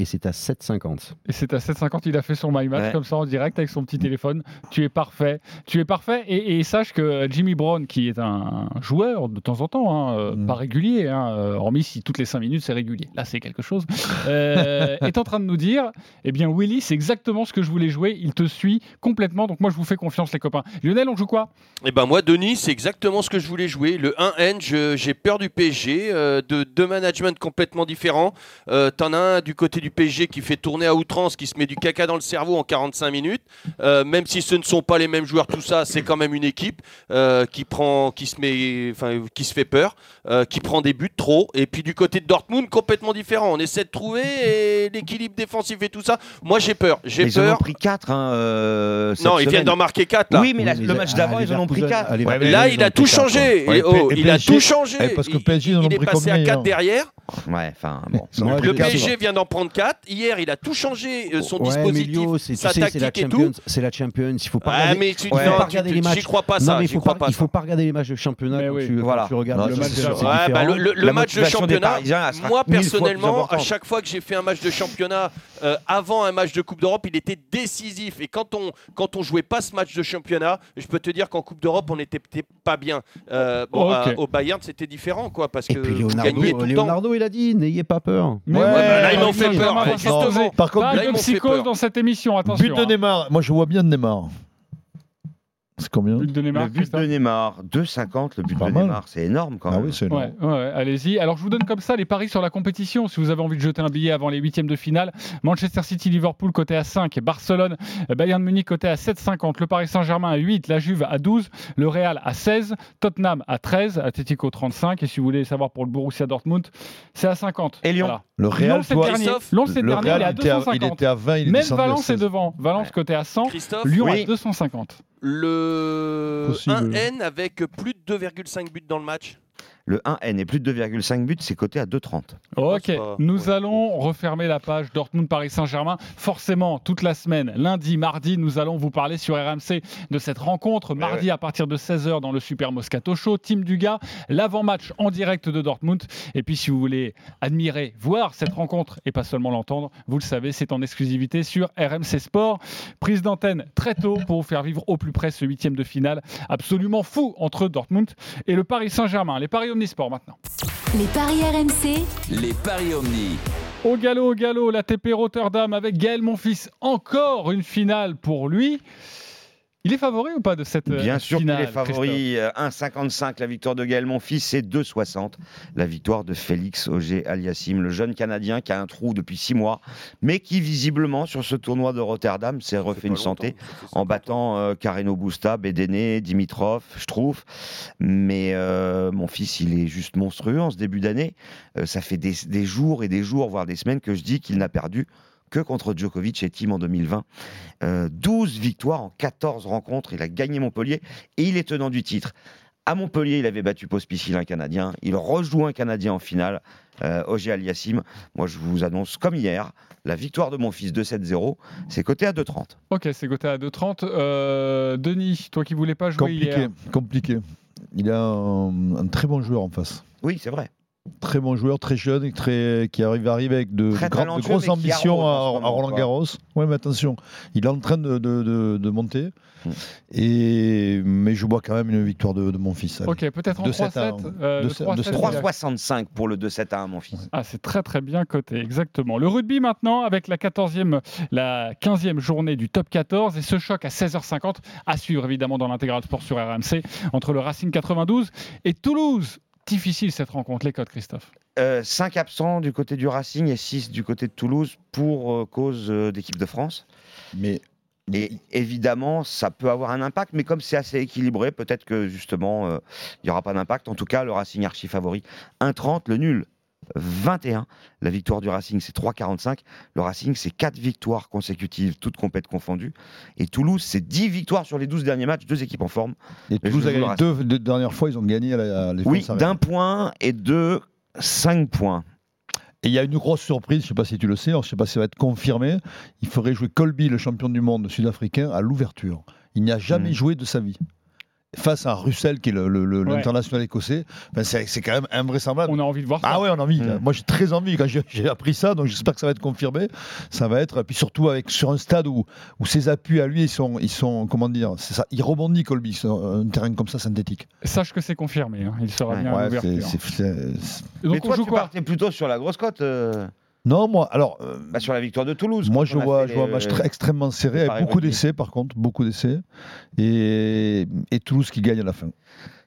Speaker 4: Et c'est à 7,50.
Speaker 1: Et c'est à 7,50, il a fait son My Match
Speaker 3: Ouais.
Speaker 1: comme ça en direct avec son petit téléphone. Tu es parfait. Tu es parfait. Et, et sache que Jimmy Brown, qui est un joueur de temps en temps, hein, euh,
Speaker 6: Mm.
Speaker 1: pas régulier, hein, euh, hormis si toutes les 5 minutes c'est régulier. Là, c'est quelque chose. euh, est en train de nous dire eh bien, Willy, c'est exactement ce que je voulais jouer. Il te suit complètement. Donc, moi, je vous fais confiance, les copains. Lionel, on joue quoi?
Speaker 8: Et ben moi, Denis, c'est exactement ce que je voulais jouer. Le 1N, je- j'ai peur du PSG, euh, de deux managements complètement différents. Euh, T'en as un du côté du PSG qui fait tourner à outrance, qui se met du caca dans le cerveau en 45 minutes. Euh, même si ce ne sont pas les mêmes joueurs, tout ça, c'est quand même une équipe euh, qui prend, qui se met, enfin, qui se fait peur, euh, qui prend des buts trop. Et puis du côté de Dortmund, complètement différent. On essaie de trouver l'équilibre défensif et tout ça. Moi, j'ai peur. J'ai
Speaker 3: Ils en ont
Speaker 8: peur.
Speaker 3: pris 4.
Speaker 8: non, ils viennent d'en marquer 4 là.
Speaker 3: Oui, mais la- le match d'avant, ils en ont pris 4.
Speaker 8: Là, il a tout changé.
Speaker 6: Ouais,
Speaker 8: Et oh,
Speaker 6: et
Speaker 8: il a tout changé.
Speaker 6: parce que
Speaker 8: Il-
Speaker 6: PSG, ils en
Speaker 8: il
Speaker 6: ont
Speaker 8: est
Speaker 6: pris
Speaker 8: passé à
Speaker 6: combien
Speaker 8: 4
Speaker 6: hier
Speaker 8: derrière.
Speaker 3: Ouais, enfin, bon.
Speaker 8: Le PSG vient d'en prendre 4. Hier, il a tout changé. euh, Son
Speaker 4: Ouais,
Speaker 8: dispositif,
Speaker 4: Lio,
Speaker 8: sa
Speaker 4: sais, c'est la
Speaker 8: tactique et
Speaker 4: Champions.
Speaker 8: tout.
Speaker 4: C'est la Champions. Il faut pas
Speaker 8: Ah,
Speaker 4: regarder,
Speaker 8: mais tu-
Speaker 4: il faut
Speaker 8: non,
Speaker 4: pas
Speaker 8: tu-
Speaker 4: regarder
Speaker 8: tu-
Speaker 4: les
Speaker 8: j'y
Speaker 4: matchs.
Speaker 8: crois pas,
Speaker 4: Non,
Speaker 8: ça,
Speaker 4: mais il
Speaker 8: j'y
Speaker 4: faut
Speaker 8: crois
Speaker 4: pas,
Speaker 8: pas,
Speaker 4: il
Speaker 8: ça.
Speaker 4: faut pas regarder les matchs de championnat quand,
Speaker 1: oui.
Speaker 4: tu, quand
Speaker 3: Voilà.
Speaker 4: tu regardes
Speaker 6: Non,
Speaker 4: le match de
Speaker 8: Ouais, bah,
Speaker 4: différent.
Speaker 8: le, le- le
Speaker 3: La
Speaker 8: match de championnat, moi personnellement, à chaque fois que j'ai fait un match de championnat euh, avant un match de Coupe d'Europe, il était décisif. Et quand on quand on jouait pas ce match de championnat, je peux te dire qu'en Coupe d'Europe, on n'était peut-être pas bien. Euh, bon,
Speaker 1: Ok.
Speaker 8: à- au Bayern, c'était différent, quoi, parce
Speaker 4: Et
Speaker 8: que
Speaker 4: puis Leonardo,
Speaker 8: tout le temps.
Speaker 4: Leonardo, il a dit n'ayez pas peur.
Speaker 6: Ouais,
Speaker 1: ouais,
Speaker 6: bah, là,
Speaker 8: ils m'ont fait peur.
Speaker 1: S'imposer.
Speaker 8: non,
Speaker 6: par contre,
Speaker 1: Pas de psychose dans cette émission, attention.
Speaker 6: But de
Speaker 1: hein.
Speaker 6: Neymar. Moi, je vois bien Neymar. C'est combien
Speaker 1: But de Neymar,
Speaker 3: Le but de Neymar, 2,50 le but de
Speaker 6: mal.
Speaker 3: Neymar, c'est énorme quand
Speaker 6: Ah
Speaker 3: même.
Speaker 6: oui, c'est
Speaker 1: Ouais, allez-y. Alors je vous donne comme ça les paris sur la compétition. Si vous avez envie de jeter un billet avant les huitièmes de finale, Manchester City, Liverpool côté à 5, Barcelone, Bayern Munich côté à 7,50, le Paris Saint-Germain à 8, la Juve à 12, le Real à 16, Tottenham à 13, Atletico 35. Et si vous voulez savoir pour le Borussia Dortmund, c'est à 50.
Speaker 3: Et Lyon
Speaker 1: Voilà.
Speaker 6: Le Real,
Speaker 1: Lyon, c'est dernier.
Speaker 6: Le
Speaker 1: dernier, est
Speaker 6: Real,
Speaker 1: à
Speaker 6: il était à,
Speaker 1: 250.
Speaker 6: il était à 20, il est
Speaker 1: Même Valence est
Speaker 6: 16.
Speaker 1: devant. Valence
Speaker 3: Ouais.
Speaker 1: côté à 100,
Speaker 8: Christophe,
Speaker 1: Lyon
Speaker 3: Oui.
Speaker 1: à 250.
Speaker 8: Le
Speaker 6: Possible.
Speaker 8: 1N avec plus de 2,5 buts dans le match.
Speaker 3: Le 1N et plus de 2,5 buts, c'est coté à 2,30.
Speaker 1: Ok,
Speaker 8: pas-
Speaker 1: nous
Speaker 8: ouais.
Speaker 1: allons refermer la page Dortmund-Paris Saint-Germain. Forcément, toute la semaine, lundi, mardi, nous allons vous parler sur RMC de cette rencontre. Mardi à partir de 16h dans le Super Moscato Show, Team Dugas, l'avant-match en direct de Dortmund. Et puis si vous voulez admirer, voir cette rencontre et pas seulement l'entendre, vous le savez, c'est en exclusivité sur RMC Sport. Prise d'antenne très tôt pour vous faire vivre au plus près ce huitième de finale absolument fou entre Dortmund et le Paris Saint-Germain. Les Paris Omnisport maintenant.
Speaker 2: Les paris RMC,
Speaker 7: Les paris Omni.
Speaker 1: Au galop, au galop, la TP Rotterdam avec Gaël Monfils. Encore une finale pour lui. Il est favori ou pas de cette euh,
Speaker 3: Bien sûr qu'il est favori. Euh, 1,55 la victoire de Gaël Monfils et 2,60 la victoire de Félix Auger Aliassime, le jeune Canadien qui a un trou depuis 6 mois, mais qui visiblement sur ce tournoi de Rotterdam s'est refait une santé en battant euh, Carreno Busta, Bédéné, Dimitrov, je trouve. Mais euh, mon fils, il est juste monstrueux en ce début d'année. Euh, ça fait des, des jours et des jours, voire des semaines que je dis qu'il n'a perdu que contre Djokovic et Team en 2020. Euh, 12 victoires en 14 rencontres. Il a gagné Montpellier et il est tenant du titre. À Montpellier, il avait battu Pospisil, un Canadien. Il rejoue un Canadien en finale, euh, Auger Aliassime. Moi, je vous annonce, comme hier, la victoire de mon fils 2-7-0. C'est coté à 2,30.
Speaker 1: Ok, c'est coté à 2,30. Euh, Denis, toi qui voulais pas jouer
Speaker 6: Compliqué,
Speaker 1: hier.
Speaker 6: compliqué. Il a un, un très bon joueur en face.
Speaker 3: Oui, c'est vrai.
Speaker 6: Très bon joueur, très jeune, et très, qui arrive, arrive avec de, de grandes- de
Speaker 3: talentueux,
Speaker 6: grosses ambitions à, à Roland. Garros. Oui, mais attention, il est en train de, de- de- de monter.
Speaker 3: Mm.
Speaker 6: Et, mais je vois quand même une victoire de, de mon fils. allez.
Speaker 1: Ok, peut-être en
Speaker 6: De sept à
Speaker 1: 3-7.
Speaker 6: un.
Speaker 1: euh,
Speaker 6: De
Speaker 1: le
Speaker 6: sept-
Speaker 1: 3-7,
Speaker 6: de sept.
Speaker 1: il a-
Speaker 3: 3,65 pour le 2-7 à 1, mon fils.
Speaker 1: Ah, c'est très très bien coté, exactement. Le rugby maintenant avec la 14e, la 15e journée du top 14 et ce choc à 16h50 à suivre évidemment dans l'intégral sport sur RMC entre le Racing 92 et Toulouse. Difficile cette rencontre, les codes, Christophe?
Speaker 3: 5 absents du côté du Racing et 6 du côté de Toulouse pour euh, cause euh, d'équipe de France.
Speaker 6: Mais
Speaker 3: Et évidemment, ça peut avoir un impact, mais comme c'est assez équilibré, peut-être que justement, euh, il n'y aura pas d'impact. En tout cas, le Racing archi favori. 1,30, le nul. 21. La victoire du Racing, c'est 3,45. Le Racing, c'est 4 victoires consécutives, toutes compètes confondues. Et Toulouse, c'est 10 victoires sur les 12 derniers matchs, deux équipes en forme.
Speaker 6: Et Toulouse a gagné deux, deux dernières fois, ils ont gagné à la, à l'Effort
Speaker 3: Oui, d'un point et de 5 points.
Speaker 6: Et il y a une grosse surprise, je ne sais pas si tu le sais, alors je ne sais pas si ça va être confirmé. Il ferait jouer Colby, le champion du monde sud-africain, à l'ouverture. Il n'y a jamais
Speaker 3: Mhm.
Speaker 6: joué de sa vie. Face à Russell, qui est le- le- le-
Speaker 1: Ouais.
Speaker 6: l'international écossais, Enfin, c'est c'est quand même invraisemblable.
Speaker 1: On a envie de voir ça.
Speaker 6: Ah ouais, on a envie.
Speaker 3: Mm.
Speaker 6: Moi, j'ai très envie quand j'ai j'ai appris ça, donc j'espère que ça va être confirmé. Ça va être, puis surtout avec sur un stade où, où ses appuis à lui, ils sont, ils sont comment dire, c'est ça, il rebondit Colby sur un terrain comme ça synthétique.
Speaker 1: Sache que c'est confirmé. hein. Il sera
Speaker 3: Ouais.
Speaker 1: bien à
Speaker 6: Ouais,
Speaker 1: l'ouverture.
Speaker 6: c'est- c'est- c'est-
Speaker 1: Et Donc
Speaker 3: Mais
Speaker 1: on
Speaker 3: toi,
Speaker 1: joue
Speaker 3: tu
Speaker 1: quoi
Speaker 3: partais plutôt sur la grosse cote, euh,
Speaker 6: Non, moi, alors. euh,
Speaker 3: bah, sur la victoire de Toulouse.
Speaker 6: Moi, je vois,
Speaker 3: fait
Speaker 6: je vois un match très- extrêmement serré, avec beaucoup d'essais, par contre, beaucoup d'essais. Et, et Toulouse qui gagne à la fin.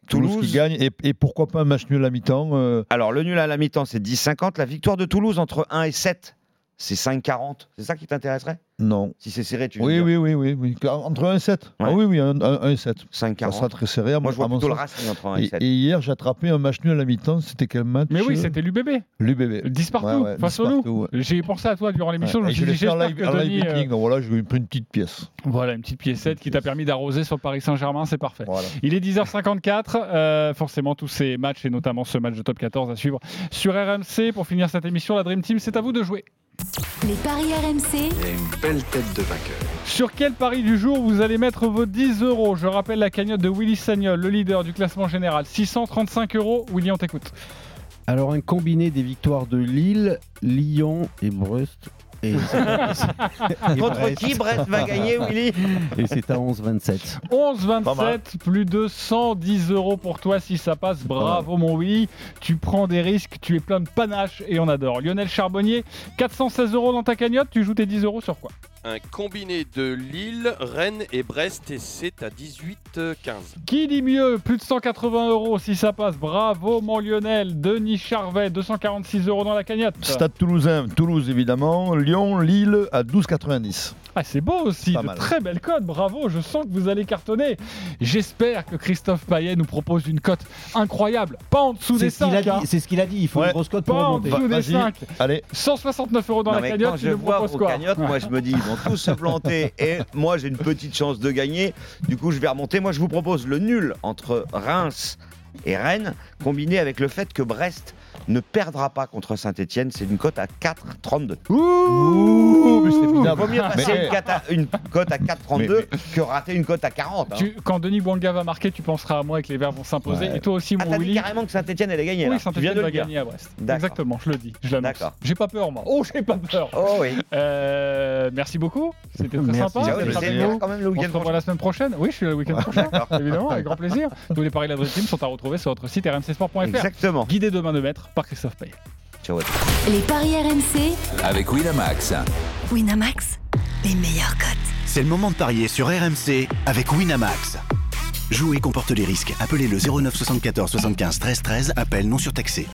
Speaker 6: Toulouse,
Speaker 3: Toulouse-
Speaker 6: qui gagne, et, et pourquoi pas un match nul à la mi-temps euh,
Speaker 3: Alors, le nul à la mi-temps, c'est 10,50. La victoire de Toulouse entre 1 et 7, c'est 5,40. C'est ça qui t'intéresserait?
Speaker 6: Non.
Speaker 3: Si c'est serré, tu veux
Speaker 6: Oui,
Speaker 3: dire
Speaker 6: oui, oui, oui, oui. Entre 1 et 7. Ah oui, oui, 1, et 7. Ça
Speaker 3: 5,40.
Speaker 6: sera très serré. à
Speaker 3: Moi, je vois plutôt le. Racing entre 1 et
Speaker 6: Et,
Speaker 3: 7.
Speaker 6: et hier, j'ai attrapé un match nul à la mi-temps. C'était quel match
Speaker 1: Mais oui,
Speaker 6: euh,
Speaker 1: c'était l'UBB.
Speaker 6: l'UBB.
Speaker 1: 10 partout,
Speaker 6: Ouais, ouais,
Speaker 1: face
Speaker 6: 10
Speaker 1: au
Speaker 6: ouais.
Speaker 1: J'ai pensé à toi durant l'émission.
Speaker 6: Ouais.
Speaker 1: Je
Speaker 6: l'ai fait en live,
Speaker 1: que
Speaker 6: en live
Speaker 1: Denis, euh,
Speaker 6: betting, donc voilà, j'ai pris une petite pièce.
Speaker 1: Voilà, une petite piécette qui t'a permis d'arroser sur Paris Saint-Germain, c'est parfait.
Speaker 6: Voilà.
Speaker 1: Il est 10h54, euh, forcément tous ces matchs et notamment ce match de top 14 à suivre sur RMC. Pour finir cette émission, la Dream Team, c'est à vous de jouer.
Speaker 2: Les paris RMC.
Speaker 11: Il y a une belle tête de vainqueur.
Speaker 1: Sur quel pari du jour vous allez mettre vos 10 euros Je rappelle la cagnotte de Willy Sagnol, le leader du classement général. 635 euros. Willy, on t'écoute.
Speaker 4: Alors, un combiné des victoires de Lille, Lyon et Brest. Et
Speaker 3: Contre qui Brest va gagner, Willy
Speaker 4: Et c'est à 11-27.
Speaker 1: 11-27, plus de 110 euros pour toi si ça passe. Bravo mon Willy. Tu prends des risques, tu es plein de panache et on adore. Lionel Charbonnier, 416 euros dans ta cagnotte. Tu joues tes 10 euros sur quoi?
Speaker 8: Un combiné de Lille, Rennes et Brest et c'est à 18-15.
Speaker 1: Qui dit mieux Plus de 180 euros si ça passe. Bravo mon Lionel. Denis Charvet, 246 euros dans la cagnotte.
Speaker 6: Stade toulousain, Toulouse évidemment, Lyon, Lille à 12,90.
Speaker 1: Ah, c'est beau aussi,
Speaker 6: Pas
Speaker 1: de
Speaker 6: mal.
Speaker 1: très belles cotes, bravo, je sens que vous allez cartonner. J'espère que Christophe Payet nous propose une cote incroyable, pas en dessous
Speaker 4: C'est
Speaker 1: des
Speaker 4: ce qu'il a
Speaker 1: 5, hein.
Speaker 4: dit. C'est ce qu'il a dit. Il faut
Speaker 6: Ouais.
Speaker 4: une grosse cote pour
Speaker 1: pas en
Speaker 4: remonter.
Speaker 1: dessous des
Speaker 6: Vas-y.
Speaker 1: 5.
Speaker 6: Allez,
Speaker 1: 169 euros dans
Speaker 3: Non,
Speaker 1: la
Speaker 3: mais
Speaker 1: cagnotte,
Speaker 3: quand
Speaker 1: tu
Speaker 3: je
Speaker 1: nous
Speaker 3: vois
Speaker 1: proposes quoi
Speaker 3: cagnottes, moi je me dis, ils vont tous se planter et moi j'ai une petite chance de gagner. Du coup, je vais remonter. Moi, je vous propose le nul entre Reims et Rennes, combiné avec le fait que Brest ne perdra pas contre Saint-Etienne. C'est une cote à 4,32.
Speaker 6: Ouh, mais c'est
Speaker 3: vaut mieux passer
Speaker 6: Mais-
Speaker 3: une, cote à- une cote à 4,32 que rater une cote à 40. hein.
Speaker 1: Tu- quand Denis Bouanga va marquer, tu penseras à moi et que les Verts vont s'imposer.
Speaker 6: Ouais.
Speaker 1: Et toi aussi,
Speaker 3: Ah,
Speaker 1: mon
Speaker 3: t'as dit
Speaker 1: Willy.
Speaker 3: carrément que Saint-Etienne allait gagner. là.
Speaker 1: Oui,
Speaker 3: Tu viens
Speaker 1: Saint-Etienne
Speaker 3: de le
Speaker 1: va
Speaker 3: dire.
Speaker 1: gagner à Brest.
Speaker 3: D'accord.
Speaker 1: Exactement, je le dis, je l'annonce.
Speaker 3: D'accord.
Speaker 1: J'ai pas peur, moi. Oh, j'ai pas peur.
Speaker 3: Oh oui.
Speaker 1: Euh, merci beaucoup, c'était très
Speaker 4: Merci.
Speaker 1: sympa.
Speaker 3: Ciao,
Speaker 1: d'être
Speaker 3: mais
Speaker 1: avec
Speaker 3: c'est
Speaker 1: nous.
Speaker 3: bien quand même le
Speaker 1: On
Speaker 3: week-end
Speaker 1: se revoit
Speaker 3: prochain.
Speaker 1: la semaine prochaine. Oui, je suis là le week-end prochain, évidemment, avec grand plaisir. Tous les paris de la Dream Team sont à retrouver sur notre site rmcsport.fr.
Speaker 3: Exactement.
Speaker 1: Guidé de main de maître par Christophe Payet.
Speaker 3: Ciao.
Speaker 2: Les paris RMC.
Speaker 7: avec Winamax.
Speaker 2: Winamax. Les meilleurs cotes.
Speaker 11: C'est le moment de parier sur RMC avec Winamax. Jouer comporte les risques. Appelez le 09 74 75 13 13. Appel non surtaxé.